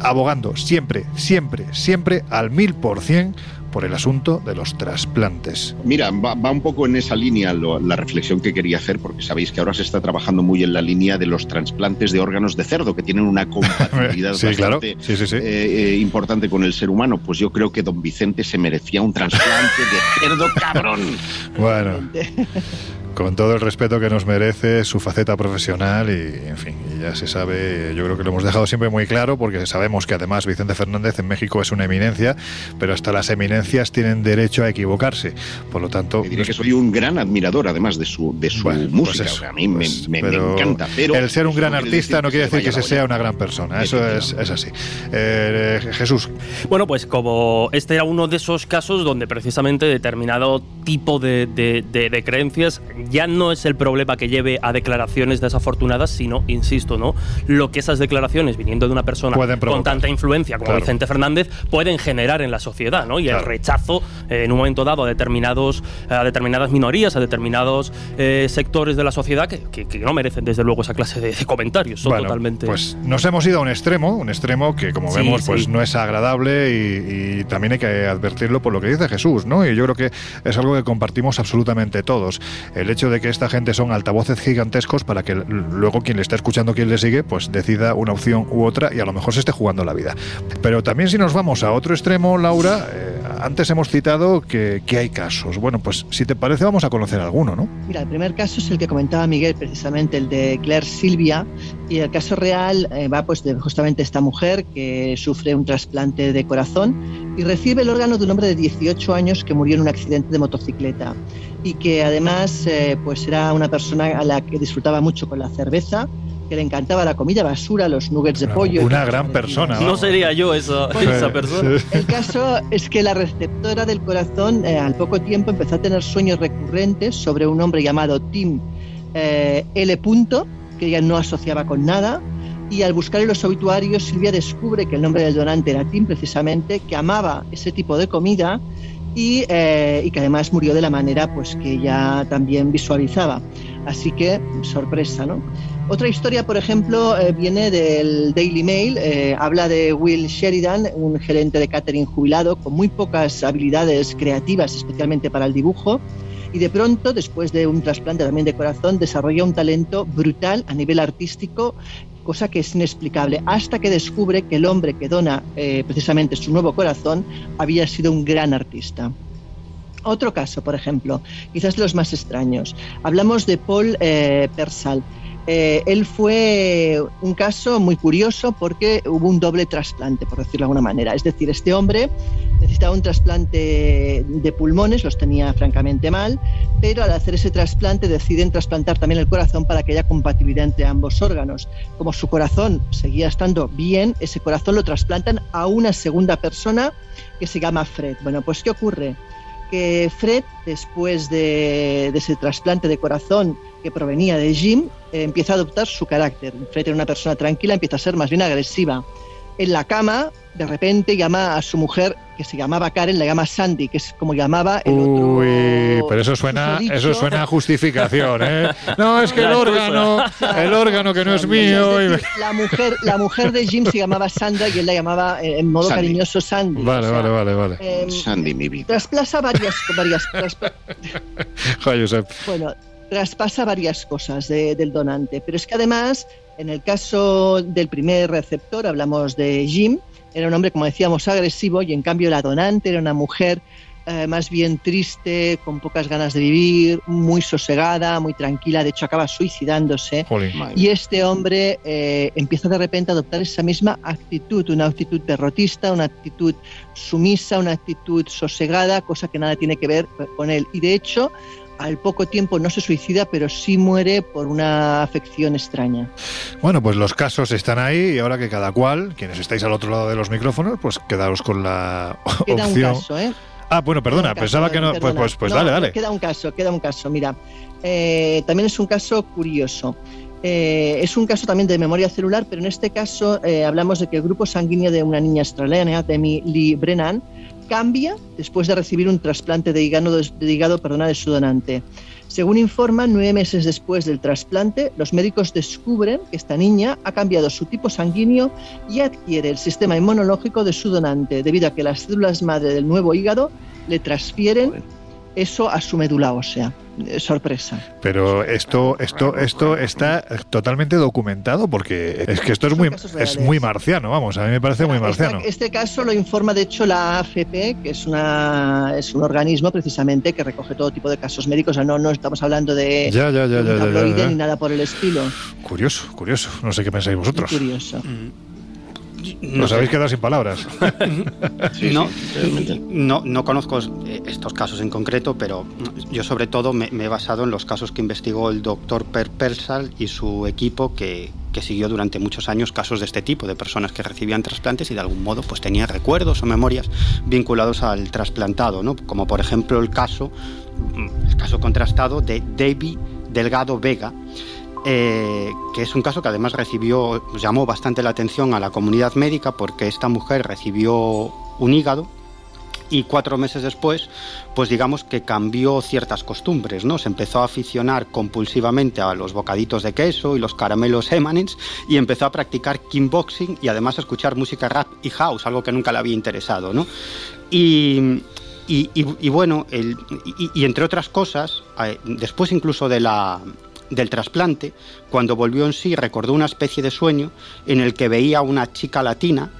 abogando siempre, siempre, siempre al mil por cien por el asunto de los trasplantes. Mira, va, va un poco en esa línea lo- la reflexión que quería hacer, porque sabéis que ahora se está trabajando muy en la línea de los trasplantes de órganos de cerdo, que tienen una compatibilidad Sí, claro. bastante Sí, sí, sí. eh, eh, importante con el ser humano. Pues yo creo que don Vicente se merecía un trasplante de cerdo cabrón. Bueno, con todo el respeto que nos merece su faceta profesional y, en fin, y ya se sabe, yo creo que lo hemos dejado siempre muy claro porque sabemos que además Vicente Fernández en México es una eminencia, pero hasta las eminencias tienen derecho a equivocarse. Por lo tanto, diré que soy un gran admirador, además, de su, de su Bueno, pues música. eso, O sea, a mí me- pues, me, me pero encanta. Pero el ser un eso gran artista no quiere decir que se sea una gran persona. Eso es, es así. Eh, Jesús, Bueno, pues como este era uno de esos casos donde precisamente determinado tipo de, de- de- de creencias ya no es el problema que lleve a declaraciones desafortunadas, sino, insisto, ¿no? Lo que esas declaraciones, viniendo de una persona con tanta influencia como Claro. Vicente Fernández, pueden generar en la sociedad, ¿no? Y Claro. el rechazo eh, en un momento dado a determinados a determinadas minorías, a determinados eh, sectores de la sociedad que, que- que no merecen desde luego esa clase de, de comentarios. Son Bueno, totalmente. Pues nos hemos ido a un extremo, un extremo que como Sí, vemos pues no es agradable y, y también hay que advertirlo por lo que dice Jesús, ¿no? Y yo creo que es algo que compartimos absolutamente todos. El hecho de que esta gente son altavoces gigantescos para que luego quien le está escuchando, quien le sigue, pues decida una opción u otra y a lo mejor se esté jugando la vida. Pero también si nos vamos a otro extremo, Laura, eh, antes hemos citado que, que hay casos. Bueno, pues si te parece vamos a conocer alguno, ¿no? Mira, el primer caso es el que comentaba Miguel, precisamente el de Claire Silvia, y el caso real eh, va pues de justamente esta mujer que sufre un trasplante de corazón y recibe el órgano de un hombre de 18 años que murió en un accidente de motocicleta y que además eh, pues era una persona a la que disfrutaba mucho con la cerveza, que le encantaba la comida basura, los nuggets de pollo. Una gran persona. no sería yo esa, Pues- esa persona. Sí. El caso es que la receptora del corazón eh, al poco tiempo empezó a tener sueños recurrentes sobre un hombre llamado Tim eh, L. Punto, que ella no asociaba con nada. Y al buscar en los obituarios, Silvia descubre que el nombre del donante era Tim, precisamente, que amaba ese tipo de comida y, eh, y, que además murió de la manera pues, que ella también visualizaba. Así que, sorpresa, ¿no? Otra historia, por ejemplo, eh, viene del Daily Mail. Eh, habla de Will Sheridan, un gerente de catering jubilado con muy pocas habilidades creativas, especialmente para el dibujo. Y de pronto, después de un trasplante también de corazón, desarrolla un talento brutal a nivel artístico, cosa que es inexplicable, hasta que descubre que el hombre que dona eh, precisamente su nuevo corazón había sido un gran artista. Otro caso, por ejemplo, quizás de los más extraños. Hablamos de Paul Persal. Eh, él fue un caso muy curioso porque hubo un doble trasplante, por decirlo de alguna manera. Es decir, este hombre necesitaba un trasplante de pulmones, los tenía francamente mal, pero al hacer ese trasplante deciden trasplantar también el corazón para que haya compatibilidad entre ambos órganos. Como su corazón seguía estando bien, ese corazón lo trasplantan a una segunda persona que se llama Fred. Bueno, pues ¿qué ocurre? Que Fred, después de, de ese trasplante de corazón, que provenía de Jim, eh, empieza a adoptar su carácter. Fred era una persona tranquila, empieza a ser más bien agresiva. En la cama, de repente llama a su mujer, que se llamaba Karen, la llama Sandy, que es como llamaba el otro. Uy, pero eso suena, eso suena a justificación, ¿eh? No, es que el órgano, el órgano que no es mío. La mujer, la mujer de Jim se llamaba Sandra y él la llamaba eh, en modo cariñoso Sandy. Vale, vale, vale, vale. Em, Sandy, mi vida. Trasplaza varias, varias. Joder, Josep. Bueno, traspasa varias cosas del donante. Pero es que además, en el caso del primer receptor, hablamos de Jim, era un hombre, como decíamos, agresivo y en cambio la donante era una mujer eh, más bien triste, con pocas ganas de vivir, muy sosegada, muy tranquila, de hecho acaba suicidándose. Y este hombre eh, empieza de repente a adoptar esa misma actitud, una actitud derrotista, una actitud sumisa, una actitud sosegada, cosa que nada tiene que ver con él. Y de hecho, al poco tiempo no se suicida, pero sí muere por una afección extraña. Bueno, pues los casos están ahí y ahora que cada cual, quienes estáis al otro lado de los micrófonos, pues quedaros con la queda opción. Un caso, ¿eh? Ah, bueno, perdona, pensaba que no. Pues, pues, pues dale, dale. Queda un caso, queda un caso. Mira, eh, también es un caso curioso. Eh, es un caso también de memoria celular, pero en este caso eh, hablamos de que el grupo sanguíneo de una niña australiana, Demi Lee Brennan, cambia después de recibir un trasplante de hígado, de, hígado perdona, de su donante. Según informan, nueve meses después del trasplante, los médicos descubren que esta niña ha cambiado su tipo sanguíneo y adquiere el sistema inmunológico de su donante, debido a que las células madre del nuevo hígado le transfieren eso a su médula ósea. Eh, sorpresa. Pero esto, esto, esto está totalmente documentado porque es que esto es muy, es muy marciano, vamos, a mí me parece muy marciano. Este, este, caso lo informa de hecho la AFP, que es una es un organismo precisamente que recoge todo tipo de casos médicos, o no, no estamos hablando de, ya, ya, ya, ni nada por el estilo. Curioso, curioso, no sé qué pensáis vosotros. curioso. Mm. Nos habéis quedado sin palabras. no, no, conozco estos casos en concreto, pero yo sobre todo me, he basado en los casos que investigó el doctor Per Persal y su equipo que, que siguió durante muchos años casos de este tipo, de personas que recibían trasplantes y de algún modo pues tenía recuerdos o memorias vinculados al trasplantado, ¿no? como por ejemplo el caso, el caso contrastado de David Delgado Vega, eh, que es un caso que además recibió, llamó bastante la atención a la comunidad médica porque esta mujer recibió un hígado y cuatro meses después, pues digamos que cambió ciertas costumbres, ¿no? Se empezó a aficionar compulsivamente a los bocaditos de queso y los caramelos Emanens y empezó a practicar kickboxing y además a escuchar música rap y house, algo que nunca le había interesado, ¿no? Y, y, bueno, el, y, entre otras cosas, eh, después incluso de la, del trasplante, cuando volvió en sí recordó una especie de sueño en el que veía a una chica latina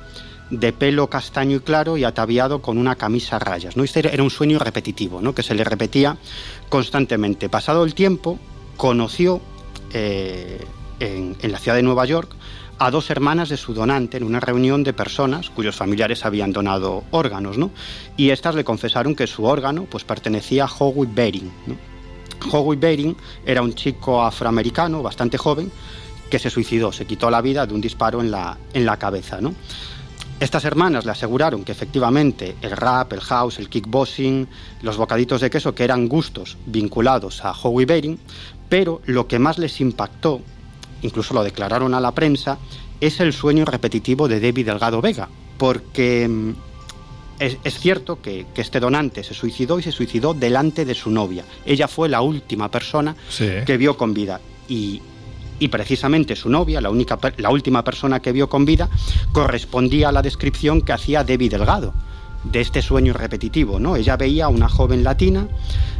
de pelo castaño y claro y ataviado con una camisa a rayas. ¿no? Este era un sueño repetitivo, ¿no? que se le repetía constantemente. Pasado el tiempo, conoció eh, en, la ciudad de Nueva York a dos hermanas de su donante en una reunión de personas cuyos familiares habían donado órganos, ¿no? Y estas le confesaron que su órgano pues pertenecía a Howie Bering, ¿no? Howie Bering era un chico afroamericano bastante joven que se suicidó, se quitó la vida de un disparo en la, en la cabeza. ¿no? Estas hermanas le aseguraron que efectivamente el rap, el house, el kickboxing, los bocaditos de queso, que eran gustos vinculados a Howie Bering, pero lo que más les impactó, incluso lo declararon a la prensa, es el sueño repetitivo de David Delgado Vega, porque es, cierto que, este donante se suicidó y se suicidó delante de su novia. Ella fue la última persona que vio con vida. Y, precisamente su novia, la, única, la última persona que vio con vida, correspondía a la descripción que hacía Debbie Delgado de este sueño repetitivo, ¿no? Ella veía a una joven latina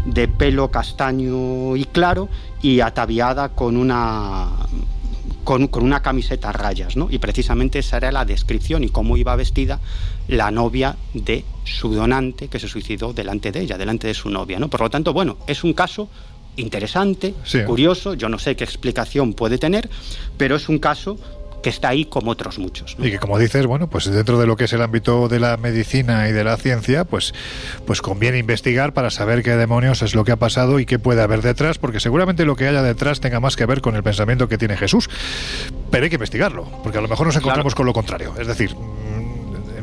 de pelo castaño y claro y ataviada con una con, una camiseta a rayas, ¿no? Y precisamente esa era la descripción y cómo iba vestida la novia de su donante que se suicidó delante de ella, delante de su novia, ¿no? Por lo tanto, bueno, es un caso interesante, curioso, yo no sé qué explicación puede tener, pero es un caso que está ahí como otros muchos. Y que como dices, bueno, pues dentro de lo que es el ámbito de la medicina y de la ciencia, pues, pues conviene investigar para saber qué demonios es lo que ha pasado y qué puede haber detrás, porque seguramente lo que haya detrás tenga más que ver con el pensamiento que tiene Jesús. Pero hay que investigarlo, porque a lo mejor nos encontramos con lo contrario. Es decir,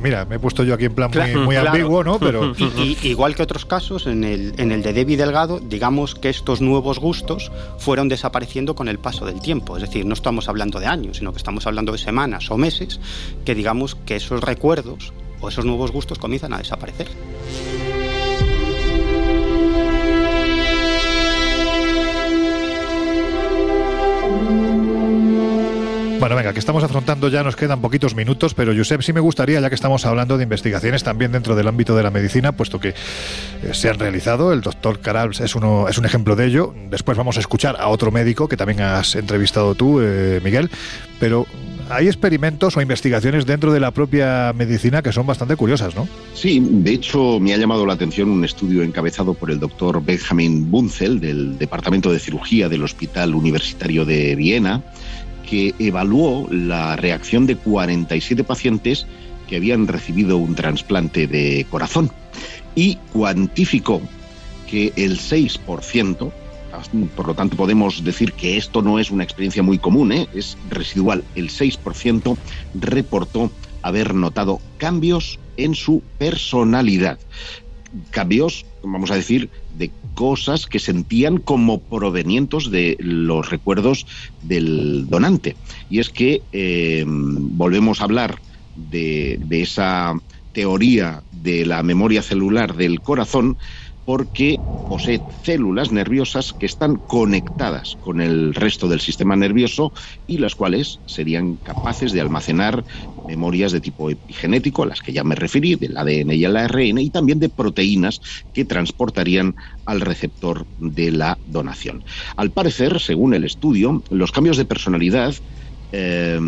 mira, me he puesto yo aquí en plan muy, ambiguo, ¿no? Pero... igual que otros casos, en el, en el de Debbie Delgado, digamos que estos nuevos gustos fueron desapareciendo con el paso del tiempo. Es decir, no estamos hablando de años, sino que estamos hablando de semanas o meses, que digamos que esos recuerdos o esos nuevos gustos comienzan a desaparecer. Bueno, venga, que estamos afrontando ya, nos quedan poquitos minutos, pero Josep, sí me gustaría, ya que estamos hablando de investigaciones también dentro del ámbito de la medicina, puesto que eh, se han realizado, el doctor Carals es, uno, es un ejemplo de ello. Después vamos a escuchar a otro médico que también has entrevistado tú, eh, Miguel, pero hay experimentos o investigaciones dentro de la propia medicina que son bastante curiosas, ¿no? Sí, de hecho me ha llamado la atención un estudio encabezado por el doctor Benjamin Bunzel del Departamento de Cirugía del Hospital Universitario de Viena, que evaluó la reacción de 47 pacientes que habían recibido un trasplante de corazón y cuantificó que el 6%, por lo tanto podemos decir que esto no es una experiencia muy común, ¿eh? es residual, el 6% reportó haber notado cambios en su personalidad. Cambios, vamos a decir, de cosas que sentían como provenientes de los recuerdos del donante. Y es que eh, volvemos a hablar de, de esa teoría de la memoria celular del corazón porque posee células nerviosas que están conectadas con el resto del sistema nervioso y las cuales serían capaces de almacenar memorias de tipo epigenético, a las que ya me referí, del ADN y el ARN, y también de proteínas que transportarían al receptor de la donación. Al parecer, según el estudio, los cambios de personalidad eh,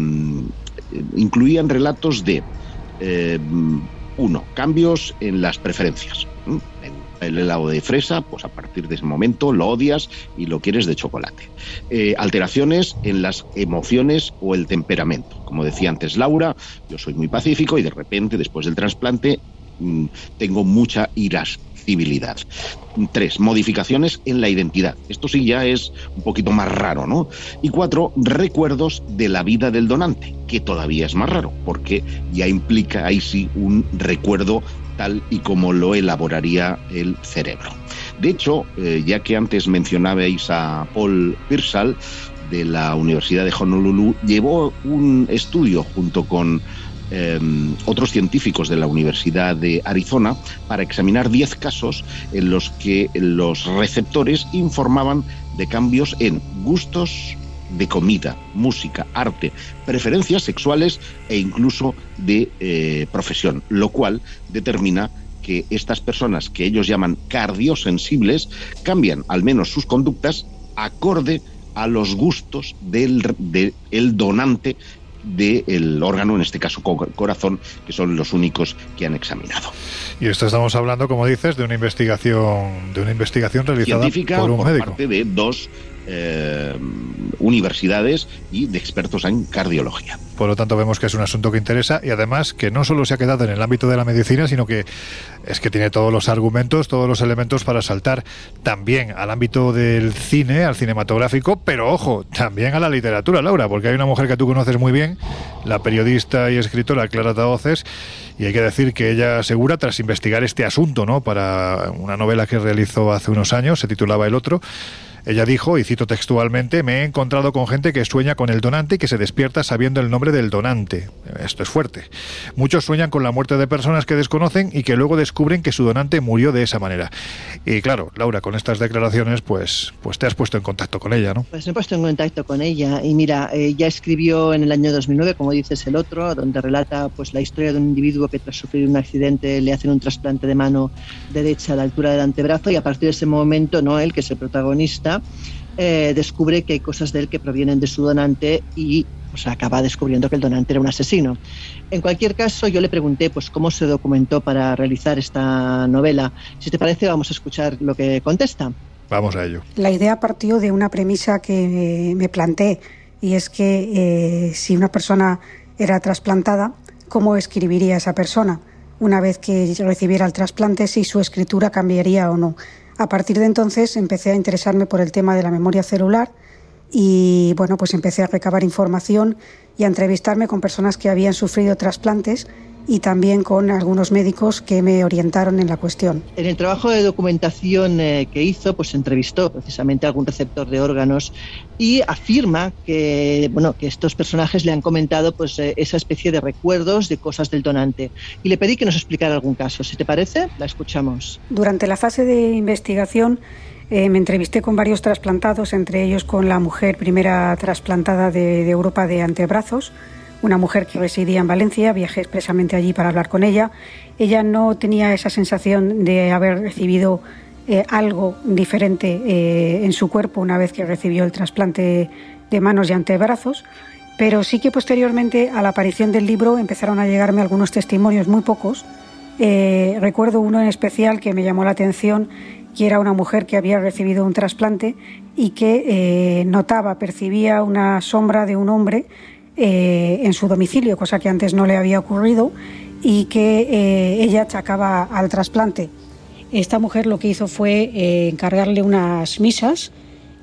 incluían relatos de, eh, uno, cambios en las preferencias el helado de fresa, pues a partir de ese momento lo odias y lo quieres de chocolate. Eh, alteraciones en las emociones o el temperamento. Como decía antes Laura, yo soy muy pacífico y de repente, después del trasplante, mm, tengo mucha irascibilidad. Tres, modificaciones en la identidad. Esto sí ya es un poquito más raro, ¿no? Y cuatro, recuerdos de la vida del donante, que todavía es más raro, porque ya implica ahí sí un recuerdo tal y como lo elaboraría el cerebro. De hecho, eh, ya que antes mencionabais a Paul Pirsal de la Universidad de Honolulu, llevó un estudio junto con em, otros científicos de la Universidad de Arizona para examinar 10 casos en los que los receptores informaban de cambios en gustos, de comida, música, arte, preferencias sexuales e incluso de eh, profesión, lo cual determina que estas personas que ellos llaman cardiosensibles cambian al menos sus conductas acorde a los gustos del, donante del órgano, en este caso corazón, que son los únicos que han examinado. Y esto estamos hablando, como dices, de una investigación, de una investigación realizada por un médico. parte de dos eh, universidades y de expertos en cardiología. Por lo tanto, vemos que es un asunto que interesa y además que no solo se ha quedado en el ámbito de la medicina, sino que es que tiene todos los argumentos, todos los elementos para saltar también al ámbito del cine, al cinematográfico, pero ojo, también a la literatura, Laura, porque hay una mujer que tú conoces muy bien, la periodista y escritora Clara Taoces, y hay que decir que ella asegura, tras investigar este asunto, ¿no? Para una novela que realizó hace unos años, se titulaba El Otro, Ella dijo, y cito textualmente, me he encontrado con gente que sueña con el donante y que se despierta sabiendo el nombre del donante. Esto es fuerte. Muchos sueñan con la muerte de personas que desconocen y que luego descubren que su donante murió de esa manera. Y claro, Laura, con estas declaraciones, pues, pues te has puesto en contacto con ella, ¿no? Pues me he puesto en contacto con ella y mira, ella escribió en el año 2009, como dices el otro, donde relata pues la historia de un individuo que tras sufrir un accidente le hacen un trasplante de mano derecha a la altura del antebrazo y a partir de ese momento Noel, que es el protagonista, eh, descubre que hay cosas de él que provienen de su donante y pues, acaba descubriendo que el donante era un asesino. En cualquier caso, yo le pregunté pues, cómo se documentó para realizar esta novela. Si te parece, vamos a escuchar lo que contesta. Vamos a ello. La idea partió de una premisa que me planteé y es que eh, si una persona era trasplantada, ¿cómo escribiría esa persona? Una vez que recibiera el trasplante, si su escritura cambiaría o no. A partir de entonces empecé a interesarme por el tema de la memoria celular y bueno, pues empecé a recabar información y a entrevistarme con personas que habían sufrido trasplantes y también con algunos médicos que me orientaron en la cuestión. En el trabajo de documentación eh, que hizo, pues entrevistó precisamente a algún receptor de órganos y afirma que, bueno, que estos personajes le han comentado pues, eh, esa especie de recuerdos de cosas del donante. Y le pedí que nos explicara algún caso. Si te parece, la escuchamos. Durante la fase de investigación eh, me entrevisté con varios trasplantados, entre ellos con la mujer primera trasplantada de, de Europa de antebrazos una mujer que residía en Valencia, viajé expresamente allí para hablar con ella. Ella no tenía esa sensación de haber recibido eh, algo diferente eh, en su cuerpo una vez que recibió el trasplante de manos y antebrazos, pero sí que posteriormente a la aparición del libro empezaron a llegarme algunos testimonios, muy pocos. Eh, recuerdo uno en especial que me llamó la atención, que era una mujer que había recibido un trasplante y que notaba, percibía una sombra de un hombre eh, en su domicilio, cosa que antes no le había ocurrido, y que eh, ella achacaba al trasplante. Esta mujer lo que hizo fue eh, encargarle unas misas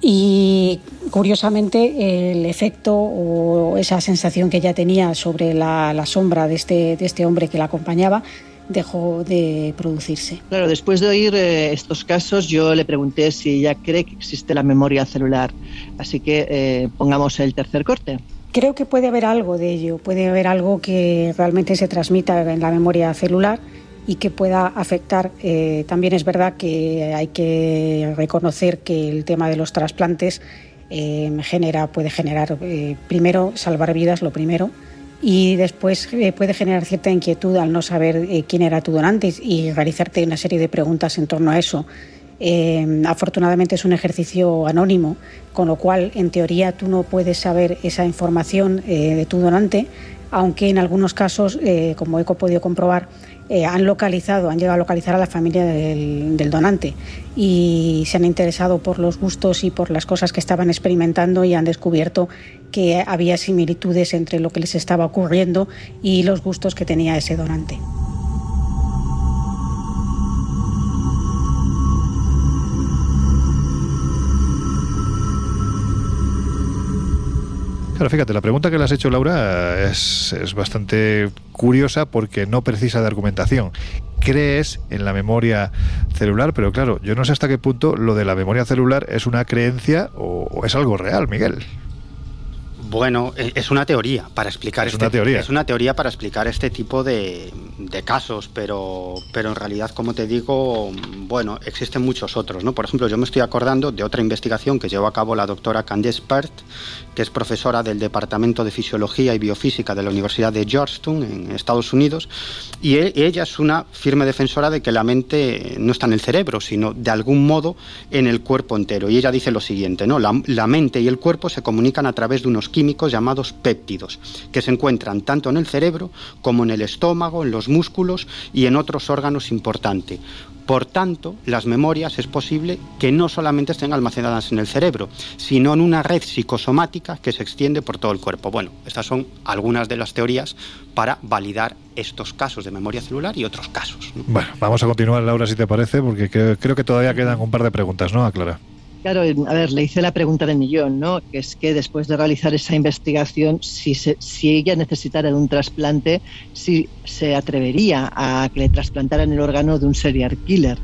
y curiosamente el efecto o esa sensación que ella tenía sobre la, sombra de este, de este hombre que la acompañaba dejó de producirse. Claro, después de oír estos casos, yo le pregunté si ella cree que existe la memoria celular. Así que pongamos el tercer corte. Creo que puede haber algo de ello, puede haber algo que realmente se transmita en la memoria celular y que pueda afectar. Eh, también es verdad que hay que reconocer que el tema de los trasplantes eh, genera, puede generar, eh, primero, salvar vidas, lo primero, y después puede generar cierta inquietud al no saber quién era tu donante y realizarte una serie de preguntas en torno a eso. Eh, afortunadamente es un ejercicio anónimo, con lo cual en teoría tú no puedes saber esa información eh, de tu donante, aunque en algunos casos, eh, como he podido comprobar, han localizado, han llegado a localizar a la familia del, donante y se han interesado por los gustos y por las cosas que estaban experimentando y han descubierto que había similitudes entre lo que les estaba ocurriendo y los gustos que tenía ese donante. Claro, fíjate, la pregunta que le has hecho, Laura, es, es bastante curiosa porque no precisa de argumentación. Crees en la memoria celular, pero claro, yo no sé hasta qué punto lo de la memoria celular es una creencia o es algo real, Miguel. Bueno, e, es una teoría para explicar es este, una teoría. es una teoría para explicar este tipo de, de, casos, pero, pero en realidad, como te digo, bueno, existen muchos otros, ¿no? Por ejemplo, yo me estoy acordando de otra investigación que llevó a cabo la doctora Candice Pert, que es profesora del Departamento de Fisiología y Biofísica de la Universidad de Georgetown en Estados Unidos, y e, ella es una firme defensora de que la mente no está en el cerebro, sino de algún modo en el cuerpo entero. Y ella dice lo siguiente, ¿no? La, la mente y el cuerpo se comunican a través de unos químicos químicos llamados péptidos, que se encuentran tanto en el cerebro como en el estómago, en los músculos y en otros órganos importantes. Por tanto, las memorias es posible que no solamente estén almacenadas en el cerebro, sino en una red psicosomática que se extiende por todo el cuerpo. Bueno, estas son algunas de las teorías para validar estos casos de memoria celular y otros casos. Bueno, vamos a continuar, Laura, si te parece, porque creo, que todavía quedan un par de preguntas, ¿no, Clara? Claro, a ver, le hice la pregunta de millón, ¿no? Que es que después de realizar esa investigación, si, si ella necesitara de un trasplante, si se atrevería a que le trasplantaran el órgano de un serial killer.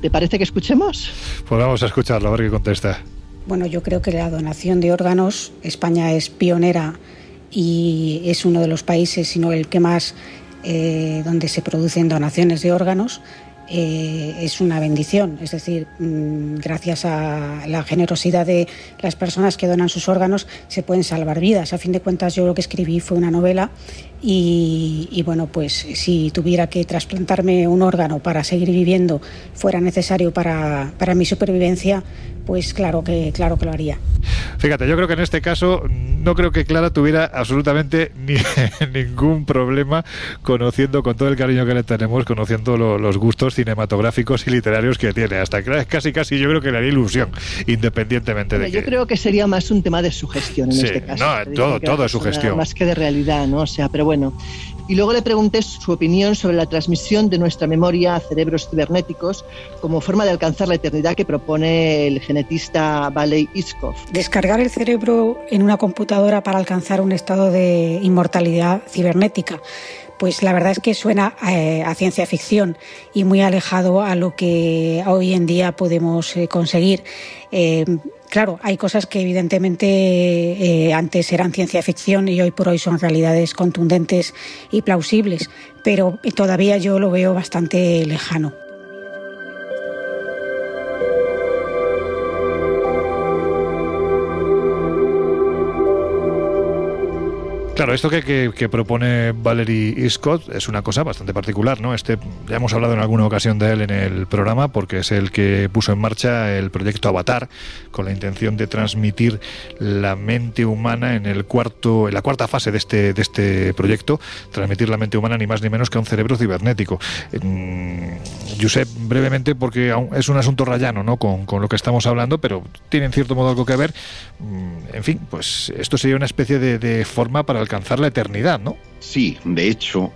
¿Te parece que escuchemos? Pues vamos a escucharlo, a ver qué contesta. Bueno, yo creo que la donación de órganos, España es pionera y es uno de los países, sino el que más, eh, donde se producen donaciones de órganos. Eh, es una bendición. Es decir, mm, gracias a la generosidad de las personas que donan sus órganos se pueden salvar vidas. A fin de cuentas, yo lo que escribí fue una novela y, y bueno, pues si tuviera que trasplantarme un órgano para seguir viviendo, fuera necesario para, para mi supervivencia, pues claro que, claro que lo haría. Fíjate, yo creo que en este caso no creo que Clara tuviera absolutamente ni, ningún problema conociendo con todo el cariño que le tenemos, conociendo los gustos cinematográficos y literarios que tiene. Hasta casi casi yo creo que le haría ilusión, independientemente de yo que... creo que sería más un tema de sugestión en este caso. No, todo, todo es sugestión. Más que de realidad, ¿no? O sea, pero bueno. Y luego le pregunté su opinión sobre la transmisión de nuestra memoria a cerebros cibernéticos como forma de alcanzar la eternidad que propone el genetista Valey Iskov. Descargar el cerebro en una computadora para alcanzar un estado de inmortalidad cibernética pues la verdad es que suena eh, a ciencia ficción y muy alejado a lo que hoy en día podemos eh, conseguir. Eh, claro, hay cosas que evidentemente antes eran ciencia ficción y hoy por hoy son realidades contundentes y plausibles, pero todavía yo lo veo bastante lejano. Claro, esto que, propone Valerie Scott es una cosa bastante particular, ¿no? Este ya hemos hablado en alguna ocasión de él en el programa porque es el que puso en marcha el proyecto Avatar con la intención de transmitir la mente humana en el cuarto, en la cuarta fase de este de este proyecto, transmitir la mente humana ni más ni menos que a un cerebro cibernético. Yo sé brevemente porque es un asunto rayano, ¿no? Con, con lo que estamos hablando, pero tiene en cierto modo algo que ver. Mm, en fin, pues esto sería una especie de, de forma para alcanzar la eternidad, ¿no? Sí, de hecho,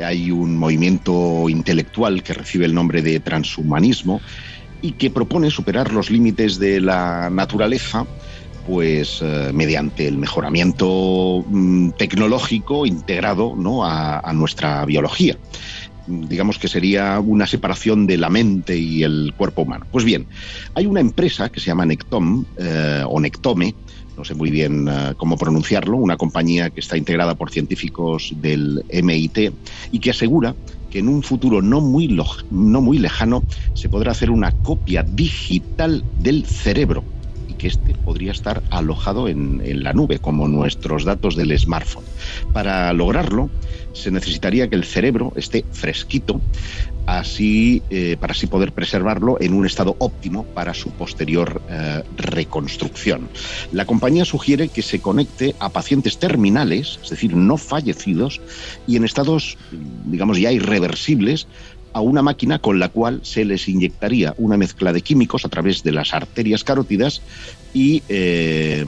hay un movimiento intelectual que recibe el nombre de transhumanismo y que propone superar los límites de la naturaleza pues eh, mediante el mejoramiento mm, tecnológico integrado ¿no? a, nuestra biología. Digamos que sería una separación de la mente y el cuerpo humano. Pues bien, hay una empresa que se llama Nectom eh, o Nectome, no sé muy bien eh, cómo pronunciarlo, una compañía que está integrada por científicos del MIT y que asegura que en un futuro no muy, no muy lejano se podrá hacer una copia digital del cerebro y que este podría estar alojado en, en la nube, como nuestros datos del smartphone. Para lograrlo, se necesitaría que el cerebro esté fresquito, así eh, para así poder preservarlo en un estado óptimo para su posterior eh, reconstrucción. La compañía sugiere que se conecte a pacientes terminales, es decir, no fallecidos, y en estados, digamos, ya irreversibles, a una máquina con la cual se les inyectaría una mezcla de químicos a través de las arterias carótidas y eh,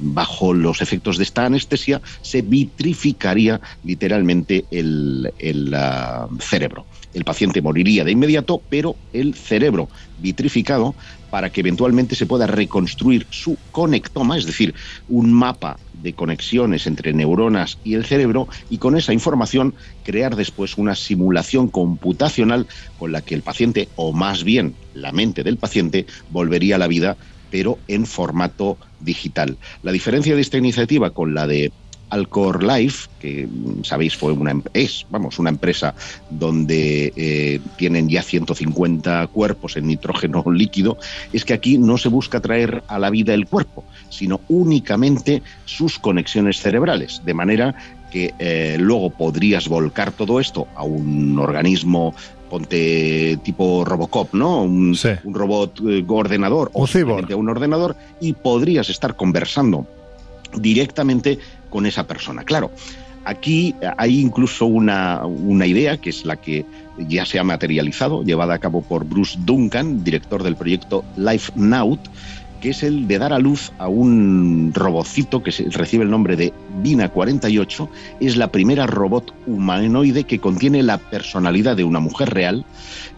bajo los efectos de esta anestesia se vitrificaría literalmente el, ah, cerebro. El paciente moriría de inmediato, pero el cerebro vitrificado para que eventualmente se pueda reconstruir su conectoma, es decir, un mapa de conexiones entre neuronas y el cerebro y con esa información crear después una simulación computacional con la que el paciente, o más bien la mente del paciente, volvería a la vida pero en formato digital. La diferencia de esta iniciativa con la de Alcor Life, que mm, sabéis fue una em-, es, vamos, una empresa donde eh, tienen ya 150 cuerpos en nitrógeno líquido, es que aquí no se busca traer a la vida el cuerpo, sino únicamente sus conexiones cerebrales, de manera que eh, luego podrías volcar todo esto a un organismo ponte tipo Robocop, ¿no? Un, robot eh, ordenador o un, un ordenador y podrías estar conversando directamente con esa persona. Claro, aquí hay incluso una, una idea que es la que ya se ha materializado, llevada a cabo por Bruce Duncan, director del proyecto Life Now, que es el de dar a luz a un robocito que recibe el nombre de Vina 48. Es la primera robot humanoide que contiene la personalidad de una mujer real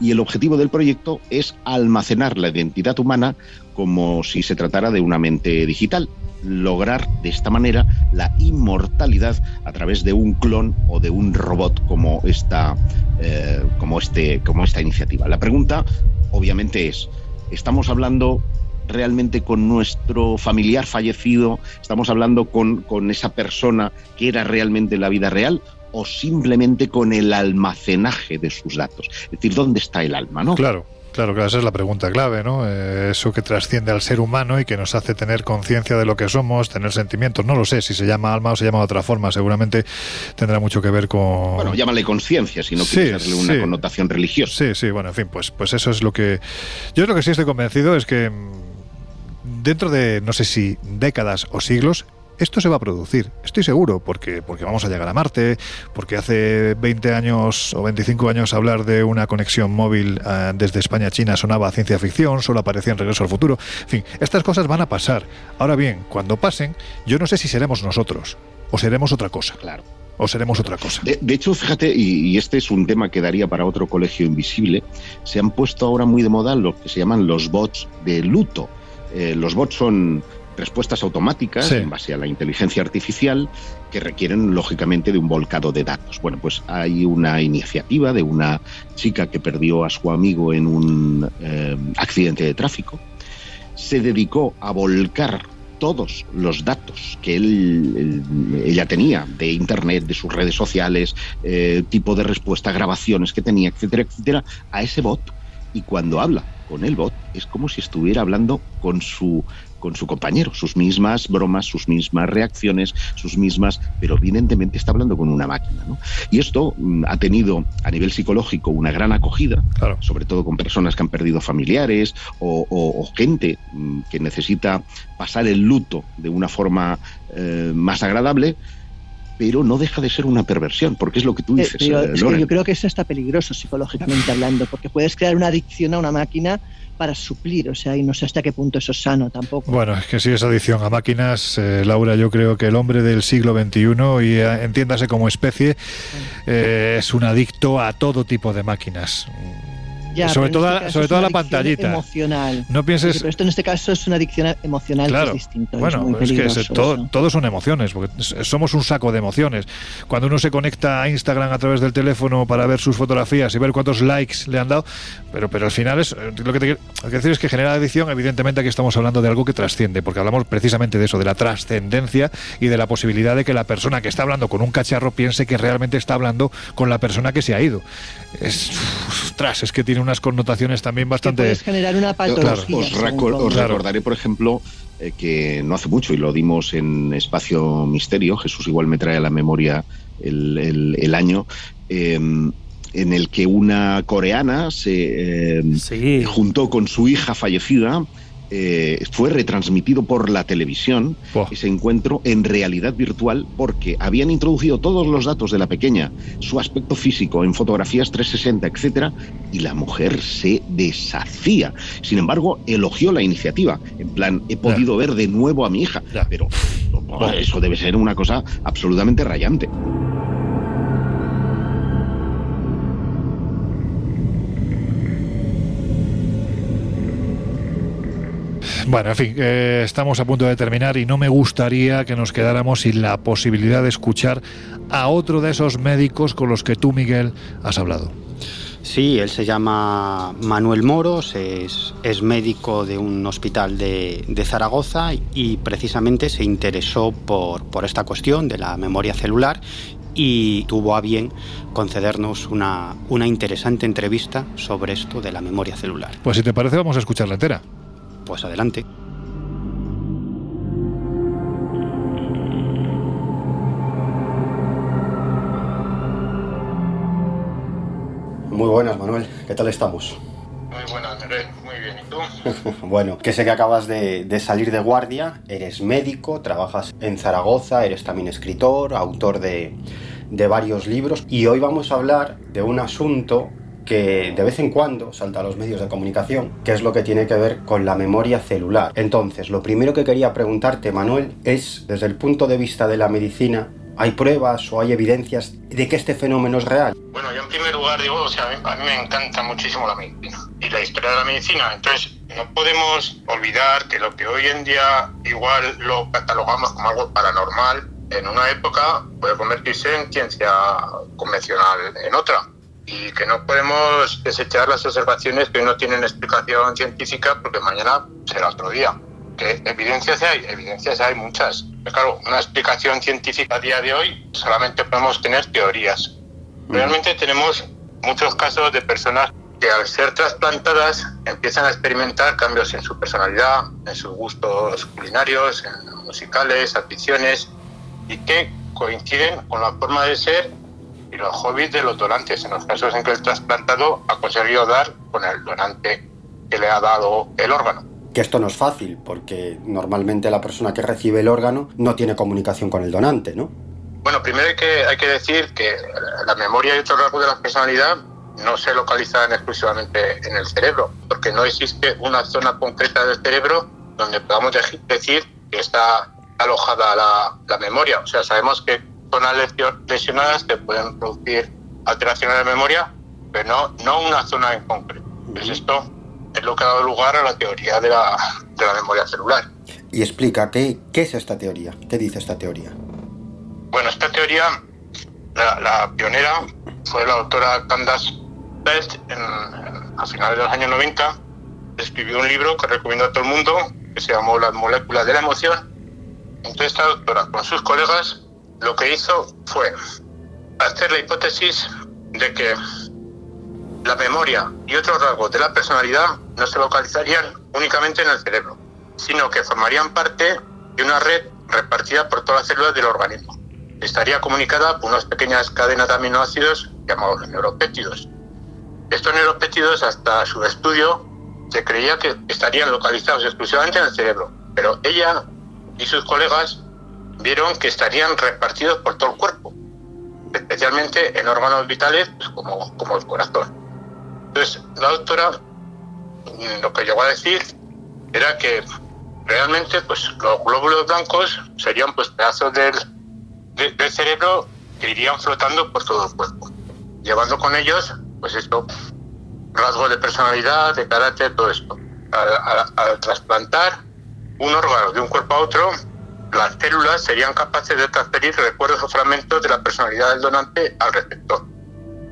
y el objetivo del proyecto es almacenar la identidad humana como si se tratara de una mente digital lograr de esta manera la inmortalidad a través de un clon o de un robot como esta, eh, como este, como esta iniciativa. La pregunta, obviamente, es: ¿estamos hablando realmente con nuestro familiar fallecido, estamos hablando con, con esa persona que era realmente la vida real o simplemente con el almacenaje de sus datos. Es decir, ¿dónde está el alma? ¿no? Claro. Claro, claro, esa es la pregunta clave, ¿no? Eh, eso que trasciende al ser humano y que nos hace tener conciencia de lo que somos, tener sentimientos. No lo sé si se llama alma o se llama de otra forma. Seguramente tendrá mucho que ver con. Bueno, llámale conciencia, si no Sí, quieres darle una sí. connotación religiosa. Sí, sí, bueno, en fin, pues, pues eso es lo que. Yo lo que sí estoy convencido es que mm, dentro de, no sé si décadas o siglos, esto se va a producir, estoy seguro, porque, porque vamos a llegar a Marte, porque hace 20 años o 25 años hablar de una conexión móvil eh, desde España a China sonaba a ciencia ficción, solo aparecía en Regreso al Futuro. En fin, estas cosas van a pasar. Ahora bien, cuando pasen, yo no sé si seremos nosotros o seremos otra cosa. Claro. O seremos otra cosa. De, de hecho, fíjate, y, y este es un tema que daría para otro colegio invisible, se han puesto ahora muy de moda lo que se llaman los bots de luto. Eh, los bots son respuestas automáticas Sí. en base a la inteligencia artificial que requieren lógicamente de un volcado de datos. Bueno, pues hay una iniciativa de una chica que perdió a su amigo en un eh, accidente de tráfico. Se dedicó a volcar todos los datos que él, él- ella tenía de internet, de sus redes sociales, eh, tipo de respuesta, grabaciones que tenía, etcétera, etcétera, a ese bot. Y cuando habla con el bot es como si estuviera hablando con su con su compañero, sus mismas bromas, sus mismas reacciones, sus mismas, pero evidentemente está hablando con una máquina. ¿no? Y esto mm, ha tenido a nivel psicológico una gran acogida, Claro. sobre todo con personas que han perdido familiares o, o- o gente mm, que necesita pasar el luto de una forma eh, más agradable, pero no deja de ser una perversión, porque es lo que tú Eh, dices, pero eh, es que Loren. yo creo que eso está peligroso psicológicamente hablando, porque puedes crear una adicción a una máquina para suplir, o sea, y no sé hasta qué punto eso es sano tampoco. Bueno, es que si es adicción a máquinas, eh, Laura, yo creo que el hombre del siglo XXI, y eh, entiéndase como especie, eh, es un adicto a todo tipo de máquinas. Ya, sobre todo, este sobre todo una la pantallita. Emocional. No pienses- pero esto en este caso es una adicción emocional Claro. que es distinto. Bueno, es que es- todo, son emociones, porque somos un saco de emociones. Cuando uno se conecta a Instagram a través del teléfono para ver sus fotografías y ver cuántos likes le han dado, pero, pero al final es eh, lo que te quiero decir es que genera adicción. Evidentemente aquí estamos hablando de algo que trasciende, porque hablamos precisamente de eso, de la trascendencia y de la posibilidad de que la persona que está hablando con un cacharro piense que realmente está hablando con la persona que se ha ido. Es, ostras, es que tiene unas connotaciones también bastante. puedes generar una Os- patología. Os, os Claro. recordaré, por ejemplo, eh, que no hace mucho, y lo dimos en Espacio Misterio, Jesús igual me trae a la memoria el, el- el año, eh, en el que una coreana se eh, Sí. juntó con su hija fallecida. Eh, fue retransmitido por la televisión Buah. ese encuentro en realidad virtual porque habían introducido todos los datos de la pequeña, su aspecto físico en fotografías 360, etcétera, y la mujer se deshacía. Sin embargo, elogió la iniciativa, en plan, he podido ver de nuevo a mi hija, Ya. pero oh, eso debe ser una cosa absolutamente rayante. Bueno, en fin, eh, estamos a punto de terminar y no me gustaría que nos quedáramos sin la posibilidad de escuchar a otro de esos médicos con los que tú, Miguel, has hablado. Sí, él se llama Manuel Moros, es, es médico de un hospital de, de Zaragoza y precisamente se interesó por, por esta cuestión de la memoria celular y tuvo a bien concedernos una, una interesante entrevista sobre esto de la memoria celular. Pues si te parece, vamos a escucharla entera. Pues adelante. Muy buenas, Manuel. ¿Qué tal estamos? Muy buenas, Miguel. Muy bien. ¿Y tú? Bueno, que sé que acabas de, de salir de guardia, eres médico, trabajas en Zaragoza, eres también escritor, autor de, de varios libros y hoy vamos a hablar de un asunto que de vez en cuando salta a los medios de comunicación, que es lo que tiene que ver con la memoria celular. Entonces, lo primero que quería preguntarte, Manuel, es, desde el punto de vista de la medicina, ¿hay pruebas o hay evidencias de que este fenómeno es real? Bueno, yo en primer lugar digo, o sea, a mí, a mí me encanta muchísimo la medicina y la historia de la medicina. Entonces, no podemos olvidar que lo que hoy en día igual lo catalogamos como algo paranormal, en una época puede convertirse en ciencia convencional en otra. Y que no podemos desechar las observaciones que no tienen explicación científica porque mañana será otro día. ¿Qué evidencias hay? Evidencias hay muchas. Pero claro, una explicación científica a día de hoy solamente podemos tener teorías. Realmente tenemos muchos casos de personas que al ser trasplantadas empiezan a experimentar cambios en su personalidad, en sus gustos culinarios, en musicales, aficiones, y que coinciden con la forma de ser los hobbies de los donantes, en los casos en que el trasplantado ha conseguido dar con el donante que le ha dado el órgano. Que esto no es fácil, porque normalmente la persona que recibe el órgano no tiene comunicación con el donante, ¿no? Bueno, primero hay que, hay que decir que la memoria y otros rasgos de la personalidad no se localizan exclusivamente en el cerebro, porque no existe una zona concreta del cerebro donde podamos decir que está alojada la, la memoria. O sea, sabemos que zonas lesionadas que pueden producir alteraciones de memoria, pero no, no una zona en concreto. Pues esto es lo que ha dado lugar a la teoría de la, de la memoria celular. Y explica, ¿qué, ¿qué es esta teoría? ¿Qué dice esta teoría? Bueno, esta teoría, la, la pionera fue la doctora Candace Best en, a finales de los años 90. Escribió un libro que recomiendo a todo el mundo, que se llamó Las moléculas de la emoción. Entonces esta doctora con sus colegas lo que hizo fue hacer la hipótesis de que la memoria y otros rasgos de la personalidad no se localizarían únicamente en el cerebro, sino que formarían parte de una red repartida por todas las células del organismo. Estaría comunicada por unas pequeñas cadenas de aminoácidos llamados neuropéptidos. Estos neuropéptidos, hasta su estudio, se creía que estarían localizados exclusivamente en el cerebro, pero ella y sus colegas vieron que estarían repartidos por todo el cuerpo, especialmente en órganos vitales pues, como, como el corazón. Entonces, la doctora mm, lo que llegó a decir era que realmente pues, los glóbulos blancos serían pues, pedazos del, del cerebro que irían flotando por todo el cuerpo, llevando con ellos pues esto, rasgos de personalidad, de carácter, todo esto. al trasplantar un órgano de un cuerpo a otro, las células serían capaces de transferir recuerdos o fragmentos de la personalidad del donante al receptor.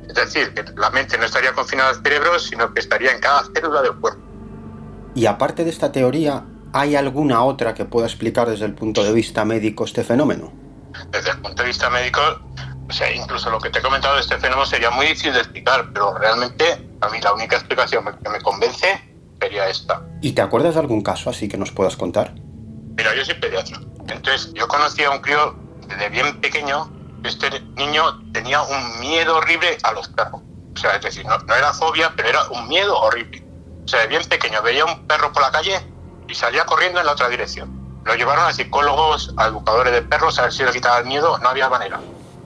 Es decir, que la mente no estaría confinada al cerebro, sino que estaría en cada célula del cuerpo. Y aparte de esta teoría, ¿hay alguna otra que pueda explicar desde el punto de vista médico este fenómeno? Desde el punto de vista médico, o sea, incluso lo que te he comentado de este fenómeno sería muy difícil de explicar, pero realmente a mí la única explicación que me convence sería esta. ¿Y te acuerdas de algún caso así que nos puedas contar? Mira, yo soy pediatra. Entonces, yo conocí a un crío desde bien pequeño. Este niño tenía un miedo horrible a los perros. O sea, es decir, no, era fobia, pero era un miedo horrible. O sea, bien pequeño, veía un perro por la calle y salía corriendo en la otra dirección. Lo llevaron a psicólogos, a educadores de perros, a ver si le quitaba el miedo. No había manera.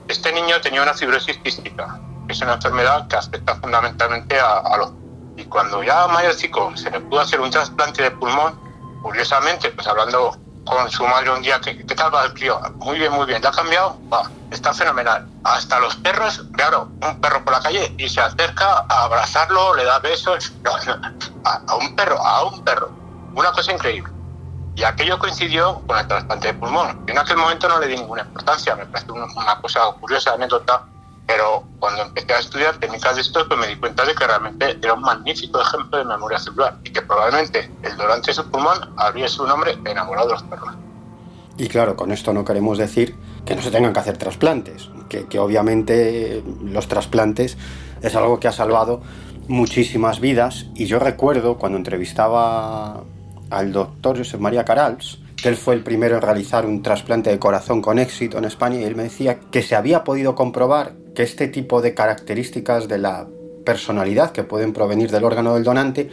Este niño tenía una fibrosis quística, que es una enfermedad que afecta fundamentalmente a, a los. Y cuando ya mayorcico se le pudo hacer un trasplante de pulmón, curiosamente, pues hablando con su madre un día, ¿qué, qué tal va el crío? Muy bien, muy bien, ¿te ha cambiado? Va, está fenomenal. Hasta los perros, claro, un perro por la calle y se acerca a abrazarlo, le da besos, a, un perro, a un perro. Una cosa increíble. Y aquello coincidió con el trasplante de pulmón. en aquel momento no le di ninguna importancia, me parece una cosa curiosa, anécdota, pero cuando empecé a estudiar técnicas de esto, pues me di cuenta de que realmente era un magnífico ejemplo de memoria celular y que probablemente el donante de su pulmón habría su nombre enamorado de los perros. Y claro, con esto no queremos decir que no se tengan que hacer trasplantes, que, que obviamente los trasplantes es algo que ha salvado muchísimas vidas y yo recuerdo cuando entrevistaba al doctor José María Carals, que él fue el primero en realizar un trasplante de corazón con éxito en España y él me decía que se había podido comprobar que este tipo de características de la personalidad que pueden provenir del órgano del donante,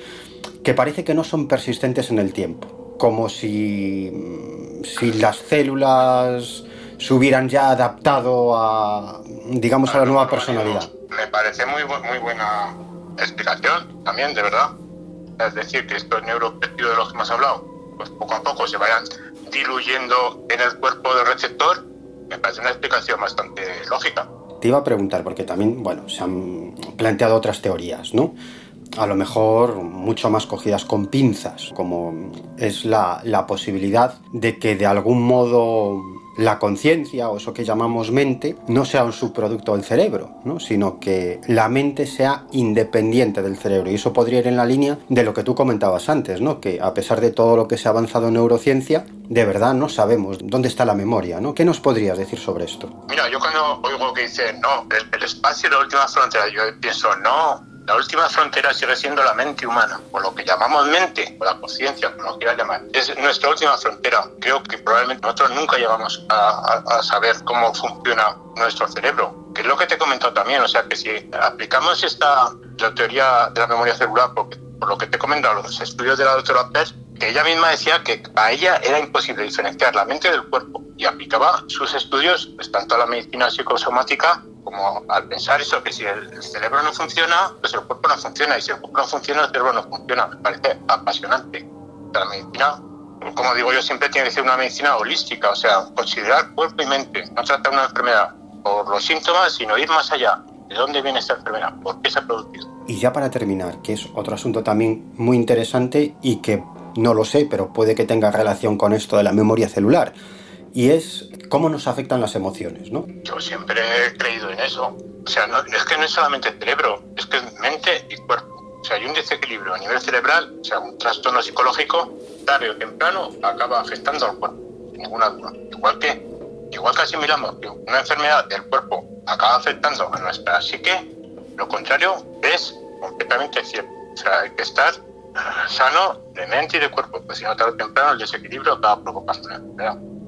que parece que no son persistentes en el tiempo, como si, si las células se hubieran ya adaptado a, digamos, a la nueva personalidad. Me parece muy, muy buena explicación también, de verdad. Es decir, que estos neuropéptidos de los que hemos hablado, pues poco a poco se vayan diluyendo en el cuerpo del receptor, me parece una explicación bastante lógica. Te iba a preguntar, porque también, bueno, se han planteado otras teorías, ¿no? A lo mejor mucho más cogidas con pinzas, como es la, la posibilidad de que de algún modo la conciencia o eso que llamamos mente no sea un subproducto del cerebro, ¿no? sino que la mente sea independiente del cerebro. Y eso podría ir en la línea de lo que tú comentabas antes, ¿no? que a pesar de todo lo que se ha avanzado en neurociencia, de verdad no sabemos dónde está la memoria. ¿no? ¿Qué nos podrías decir sobre esto? Mira, yo cuando oigo que dice, no, el, el espacio es la última frontera, yo pienso, no, la última frontera sigue siendo la mente humana, o lo que llamamos mente, o la conciencia, como lo quieras llamar. Es nuestra última frontera. Creo que probablemente nosotros nunca llegamos a, saber cómo funciona nuestro cerebro, que es lo que te he comentado también. O sea, que si aplicamos esta la teoría de la memoria celular, por lo que te he comentado, los estudios de la doctora Pers, que ella misma decía que a ella era imposible diferenciar la mente del cuerpo y aplicaba sus estudios pues, tanto a la medicina psicosomática como al pensar eso, que si el, cerebro no funciona, pues el cuerpo no funciona, y si el cuerpo no funciona, el cerebro no funciona. Me parece apasionante. La medicina, como digo yo, siempre tiene que ser una medicina holística, o sea, considerar cuerpo y mente, no tratar una enfermedad por los síntomas, sino ir más allá. ¿De dónde viene esta enfermedad? ¿Por qué se ha producido? Y ya para terminar, que es otro asunto también muy interesante y que no lo sé, pero puede que tenga relación con esto de la memoria celular y es cómo nos afectan las emociones, ¿no? Yo siempre he creído en eso. O sea, no, es que no es solamente el cerebro, es que es mente y cuerpo. O sea, hay un desequilibrio a nivel cerebral, o sea, un trastorno psicológico, tarde o temprano acaba afectando al cuerpo, sin ninguna duda. Igual que, igual que asimilamos que una enfermedad del cuerpo acaba afectando a nuestra psique, lo contrario es completamente cierto. O sea, hay que estar sano de mente y de cuerpo, pues si no tarde o temprano el desequilibrio acaba provocando enfermedad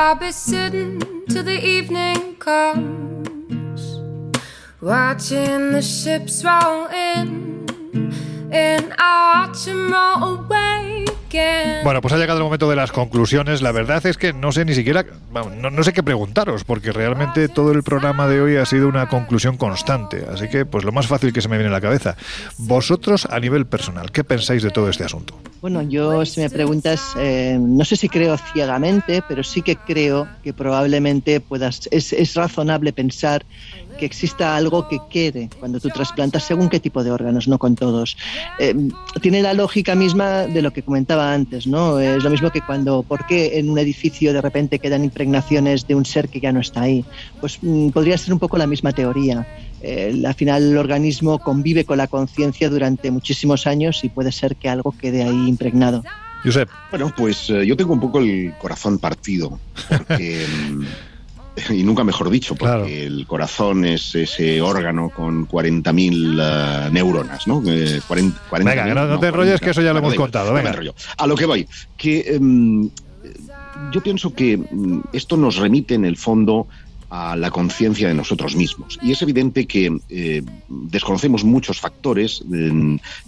I'll be sitting till the evening comes, watching the ships roll in, and I watch them roll away. Bueno, pues ha llegado el momento de las conclusiones. La verdad es que no sé ni siquiera, no, no, sé qué preguntaros, porque realmente todo el programa de hoy ha sido una conclusión constante. Así que, pues lo más fácil que se me viene a la cabeza. Vosotros, a nivel personal, ¿qué pensáis de todo este asunto? Bueno, yo, si me preguntas, eh, no sé si creo ciegamente, pero sí que creo que probablemente puedas, es, es razonable pensar que exista algo que quede cuando tú trasplantas según qué tipo de órganos, no con todos. Eh, tiene la lógica misma de lo que comentaba antes, ¿no? Es lo mismo que cuando, ¿por qué en un edificio de repente quedan impregnaciones de un ser que ya no está ahí? Pues mm, podría ser un poco la misma teoría. Eh, al final el organismo convive con la conciencia durante muchísimos años y puede ser que algo quede ahí impregnado. Josep. Bueno, pues eh, yo tengo un poco el corazón partido, porque y nunca mejor dicho, porque el corazón es ese órgano con 40.000 uh, neuronas, ¿no? 40, 40 venga, no, no, te enrolles, que eso ya lo hemos contado. Venga. A lo que voy, que um, yo pienso que um, esto nos remite en el fondo a la conciencia de nosotros mismos. Y es evidente que eh, desconocemos muchos factores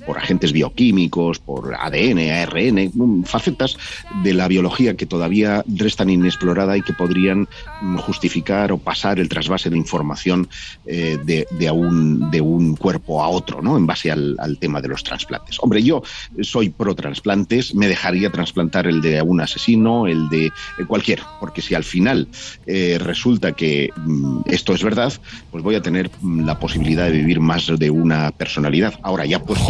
por agentes bioquímicos, por ADN, ARN, mm, facetas de la biología que todavía restan inexplorada y que podrían mm, justificar o pasar el trasvase de información eh, de, de, un, de un cuerpo a otro, ¿no? En base al, tema de los trasplantes. Hombre, yo soy pro trasplantes, me dejaría trasplantar el de un asesino, el de cualquiera, porque si al final eh, resulta que Mm, esto es verdad, pues voy a tener mm, la posibilidad de vivir más de una personalidad. Ahora ya pues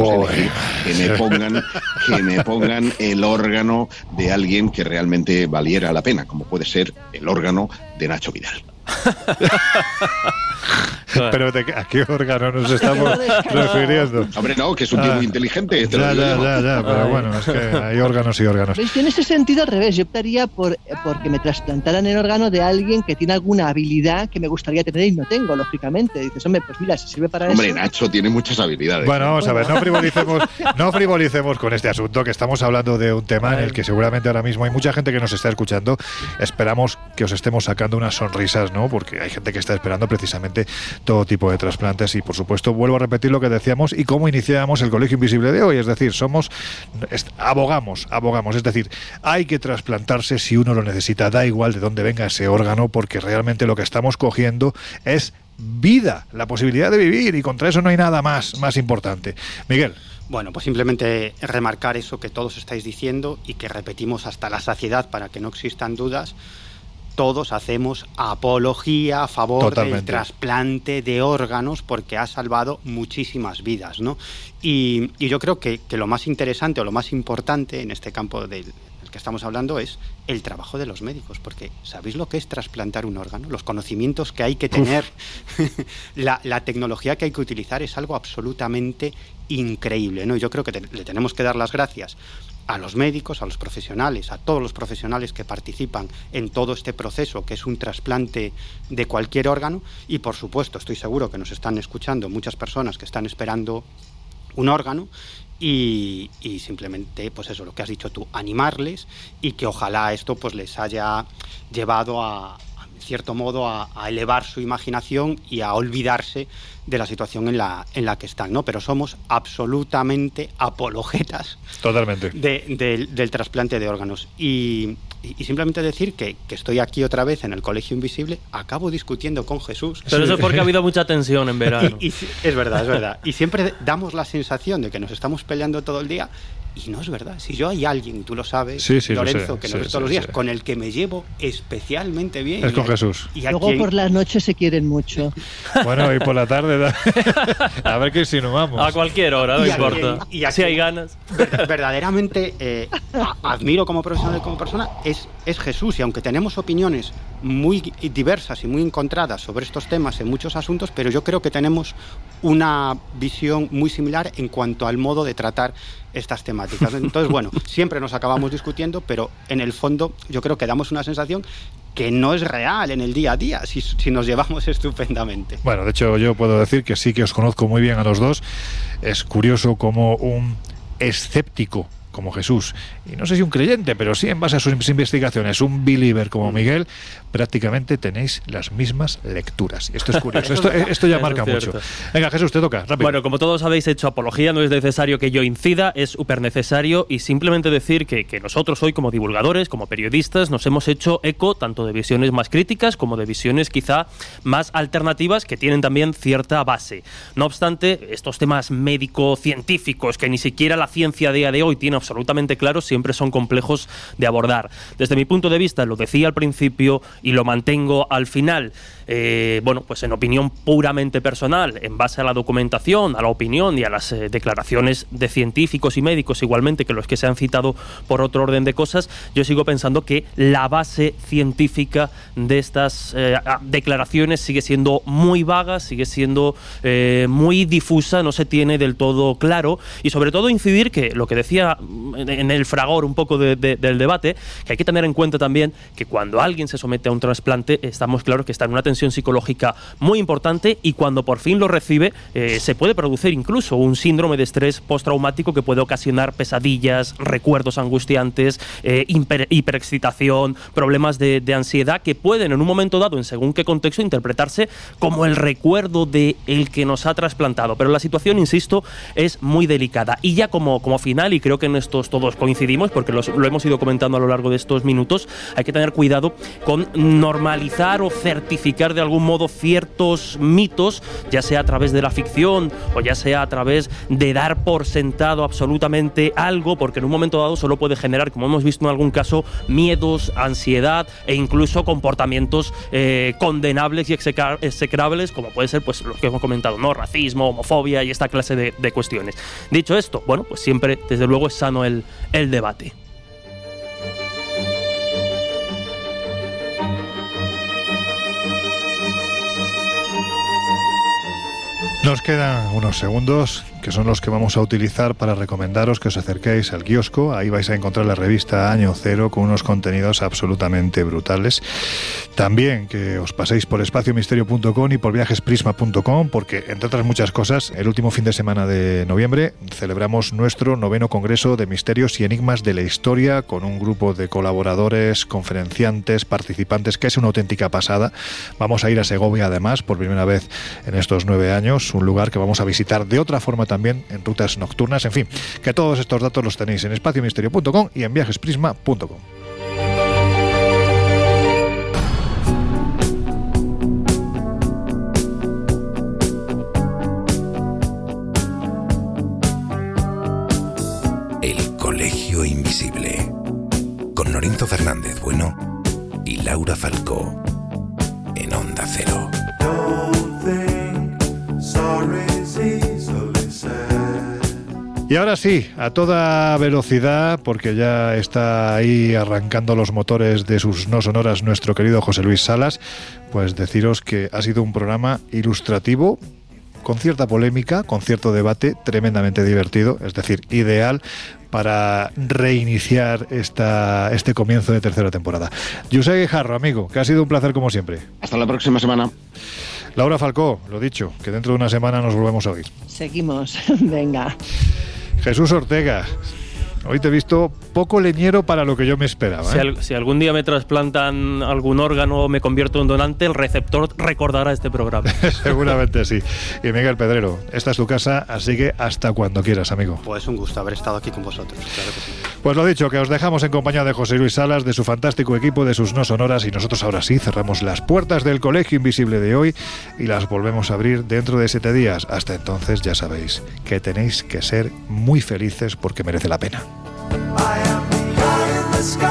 que me pongan que me pongan el órgano de alguien que realmente valiera la pena, como puede ser el órgano de Nacho Vidal. Pero ¿a qué órgano nos estamos refiriendo? Hombre, no, que es un tío muy ah. inteligente. ya, ya, ya, ya, pero bueno, es que hay órganos y órganos. en ese sentido, al revés, yo optaría por porque me trasplantaran el órgano de alguien que tiene alguna habilidad que me gustaría tener y no tengo, lógicamente. Dices, hombre, pues mira, si sirve para eso. Hombre, Nacho tiene muchas habilidades. Bueno, vamos a ver, no frivolicemos, no frivolicemos con este asunto, que estamos hablando de un tema en el que seguramente ahora mismo hay mucha gente que nos está escuchando. Esperamos que os estemos sacando unas sonrisas, ¿no? Porque hay gente que está esperando precisamente todo tipo de trasplantes. Y por supuesto vuelvo a repetir lo que decíamos y cómo iniciamos el Colegio Invisible de hoy, es decir, somos abogamos, abogamos, es decir, hay que trasplantarse si uno lo necesita, da igual de dónde venga ese órgano porque realmente lo que estamos cogiendo es vida, la posibilidad de vivir. Y contra eso no hay nada más más importante. Miguel. Bueno, pues simplemente remarcar eso que todos estáis diciendo y que repetimos hasta la saciedad para que no existan dudas. Todos hacemos apología a favor del trasplante de órganos porque ha salvado muchísimas vidas, ¿no? Y, yo creo que, que, lo más interesante o lo más importante en este campo del, que estamos hablando es el trabajo de los médicos, porque ¿sabéis lo que es trasplantar un órgano? Los conocimientos que hay que tener, la, tecnología que hay que utilizar es algo absolutamente increíble, ¿no? Yo creo que le tenemos que dar las gracias a los médicos, a los profesionales, a todos los profesionales que participan en todo este proceso, que es un trasplante de cualquier órgano, y por supuesto, estoy seguro que nos están escuchando muchas personas que están esperando un órgano y, simplemente, pues eso, lo que has dicho tú, animarles y que ojalá esto pues les haya llevado a, en cierto modo, a, elevar su imaginación y a olvidarse de la situación en la, en la que están, ¿no? Pero somos absolutamente apologetas Totalmente. del trasplante de órganos. Y, y, simplemente decir que, que, estoy aquí otra vez en el Colegio Invisible, acabo discutiendo con Jesús. Pero eso es porque ha habido mucha tensión en verano. es verdad, es verdad. Y siempre damos la sensación de que nos estamos peleando todo el día y no es verdad. Si yo hay alguien, tú lo sabes, Lorenzo, que nos ve todos los días, con el que me llevo especialmente bien. Es con Jesús. Y Luego por la noche se quieren mucho. Bueno, y por la tarde, a ver qué insinuamos. A cualquier hora, no importa. y si hay ganas. Verdaderamente eh, admiro como profesional y como persona es, es Jesús. Y aunque tenemos opiniones muy diversas y muy encontradas sobre estos temas en muchos asuntos, pero yo creo que tenemos una visión muy similar en cuanto al modo de tratar estas temáticas. Entonces, bueno, siempre nos acabamos discutiendo, pero en el fondo yo creo que damos una sensación que no es real en el día a día, si, si, nos llevamos estupendamente. Bueno, de hecho yo puedo decir que sí que os conozco muy bien a los dos. Es curioso como un escéptico como Jesús, y no sé si un creyente, pero sí en base a sus investigaciones, un believer como Miguel, prácticamente tenéis las mismas lecturas. Y esto es curioso, esto, esto ya marca mucho. Venga, Jesús, te toca, rápido. Bueno, como todos habéis hecho apología, no es necesario que yo incida, es súper necesario y simplemente decir que, que nosotros hoy como divulgadores, como periodistas, nos hemos hecho eco tanto de visiones más críticas como de visiones quizá más alternativas que tienen también cierta base. No obstante, estos temas médico-científicos que ni siquiera la ciencia a día de hoy tiene absolutamente claros siempre son complejos de abordar. Desde mi punto de vista, lo decía al principio, y lo mantengo al final. Eh, bueno, pues en opinión puramente personal, en base a la documentación, a la opinión y a las eh, declaraciones de científicos y médicos, igualmente que los que se han citado por otro orden de cosas, yo sigo pensando que la base científica de estas eh, declaraciones sigue siendo muy vaga, sigue siendo muy difusa, no se tiene del todo claro y sobre todo incidir que lo que decía en el fragor un poco del debate, que hay que tener en cuenta también que cuando alguien se somete a un trasplante, estamos claros que está en una tensión psicológica muy importante y cuando por fin lo recibe, eh, se puede producir incluso un síndrome de estrés postraumático que puede ocasionar pesadillas, recuerdos angustiantes, eh, hiperexcitación, problemas de, ansiedad que pueden en un momento dado, en según qué contexto, interpretarse como el recuerdo de el que nos ha trasplantado. Pero la situación, insisto, es muy delicada. Y ya como, como final, y creo que en estos todos coincidimos, porque lo hemos ido comentando a lo largo de estos minutos, hay que tener cuidado con normalizar o certificar de algún modo ciertos mitos, ya sea a través de la ficción o ya sea a través de dar por sentado absolutamente algo, porque en un momento dado solo puede generar, como hemos visto en algún caso, miedos, ansiedad e incluso comportamientos eh, condenables y execrables, como puede ser pues los que hemos comentado, ¿no? Racismo, homofobia y esta clase de, cuestiones. Dicho esto, bueno, pues siempre, desde luego, es sano el, el debate. Nos quedan unos segundos que son los que vamos a utilizar para recomendaros que os acerquéis al kiosco. Ahí vais a encontrar la revista Año Cero con unos contenidos absolutamente brutales. También que os paséis por espaciomisterio.com y por viajesprisma.com, porque entre otras muchas cosas, el último fin de semana de noviembre celebramos nuestro noveno Congreso de Misterios y Enigmas de la Historia con un grupo de colaboradores, conferenciantes, participantes, que es una auténtica pasada. Vamos a ir a Segovia además por primera vez en estos nueve años, un lugar que vamos a visitar de otra forma también en rutas nocturnas. En fin, que todos estos datos los tenéis en espaciomisterio.com y en viajesprisma.com. El Colegio Invisible. Con Lorenzo Fernández Bueno y Laura Falcó. En Onda Cero. Y ahora sí, a toda velocidad, porque ya está ahí arrancando los motores de sus no sonoras nuestro querido José Luis Salas, pues deciros que ha sido un programa ilustrativo, con cierta polémica, con cierto debate, tremendamente divertido, es decir, ideal para reiniciar esta, este comienzo de tercera temporada. José Guijarro, amigo, que ha sido un placer como siempre. Hasta la próxima semana. Laura Falcó, lo dicho, que dentro de una semana nos volvemos a oír. Seguimos, venga. Jesús Ortega, hoy te he visto poco leñero para lo que yo me esperaba. Si, ¿eh? al- si algún día me trasplantan algún órgano o me convierto en donante, el receptor recordará este programa. Seguramente sí. Y Miguel Pedrero, esta es tu casa, así que hasta cuando quieras, amigo. Pues un gusto haber estado aquí con vosotros, claro que sí. Pues lo dicho, que os dejamos en compañía de José Luis Salas, de su fantástico equipo, de sus no sonoras, y nosotros ahora sí cerramos las puertas del Colegio Invisible de hoy y las volvemos a abrir dentro de siete días. Hasta entonces ya sabéis que tenéis que ser muy felices porque merece la pena. In the sky,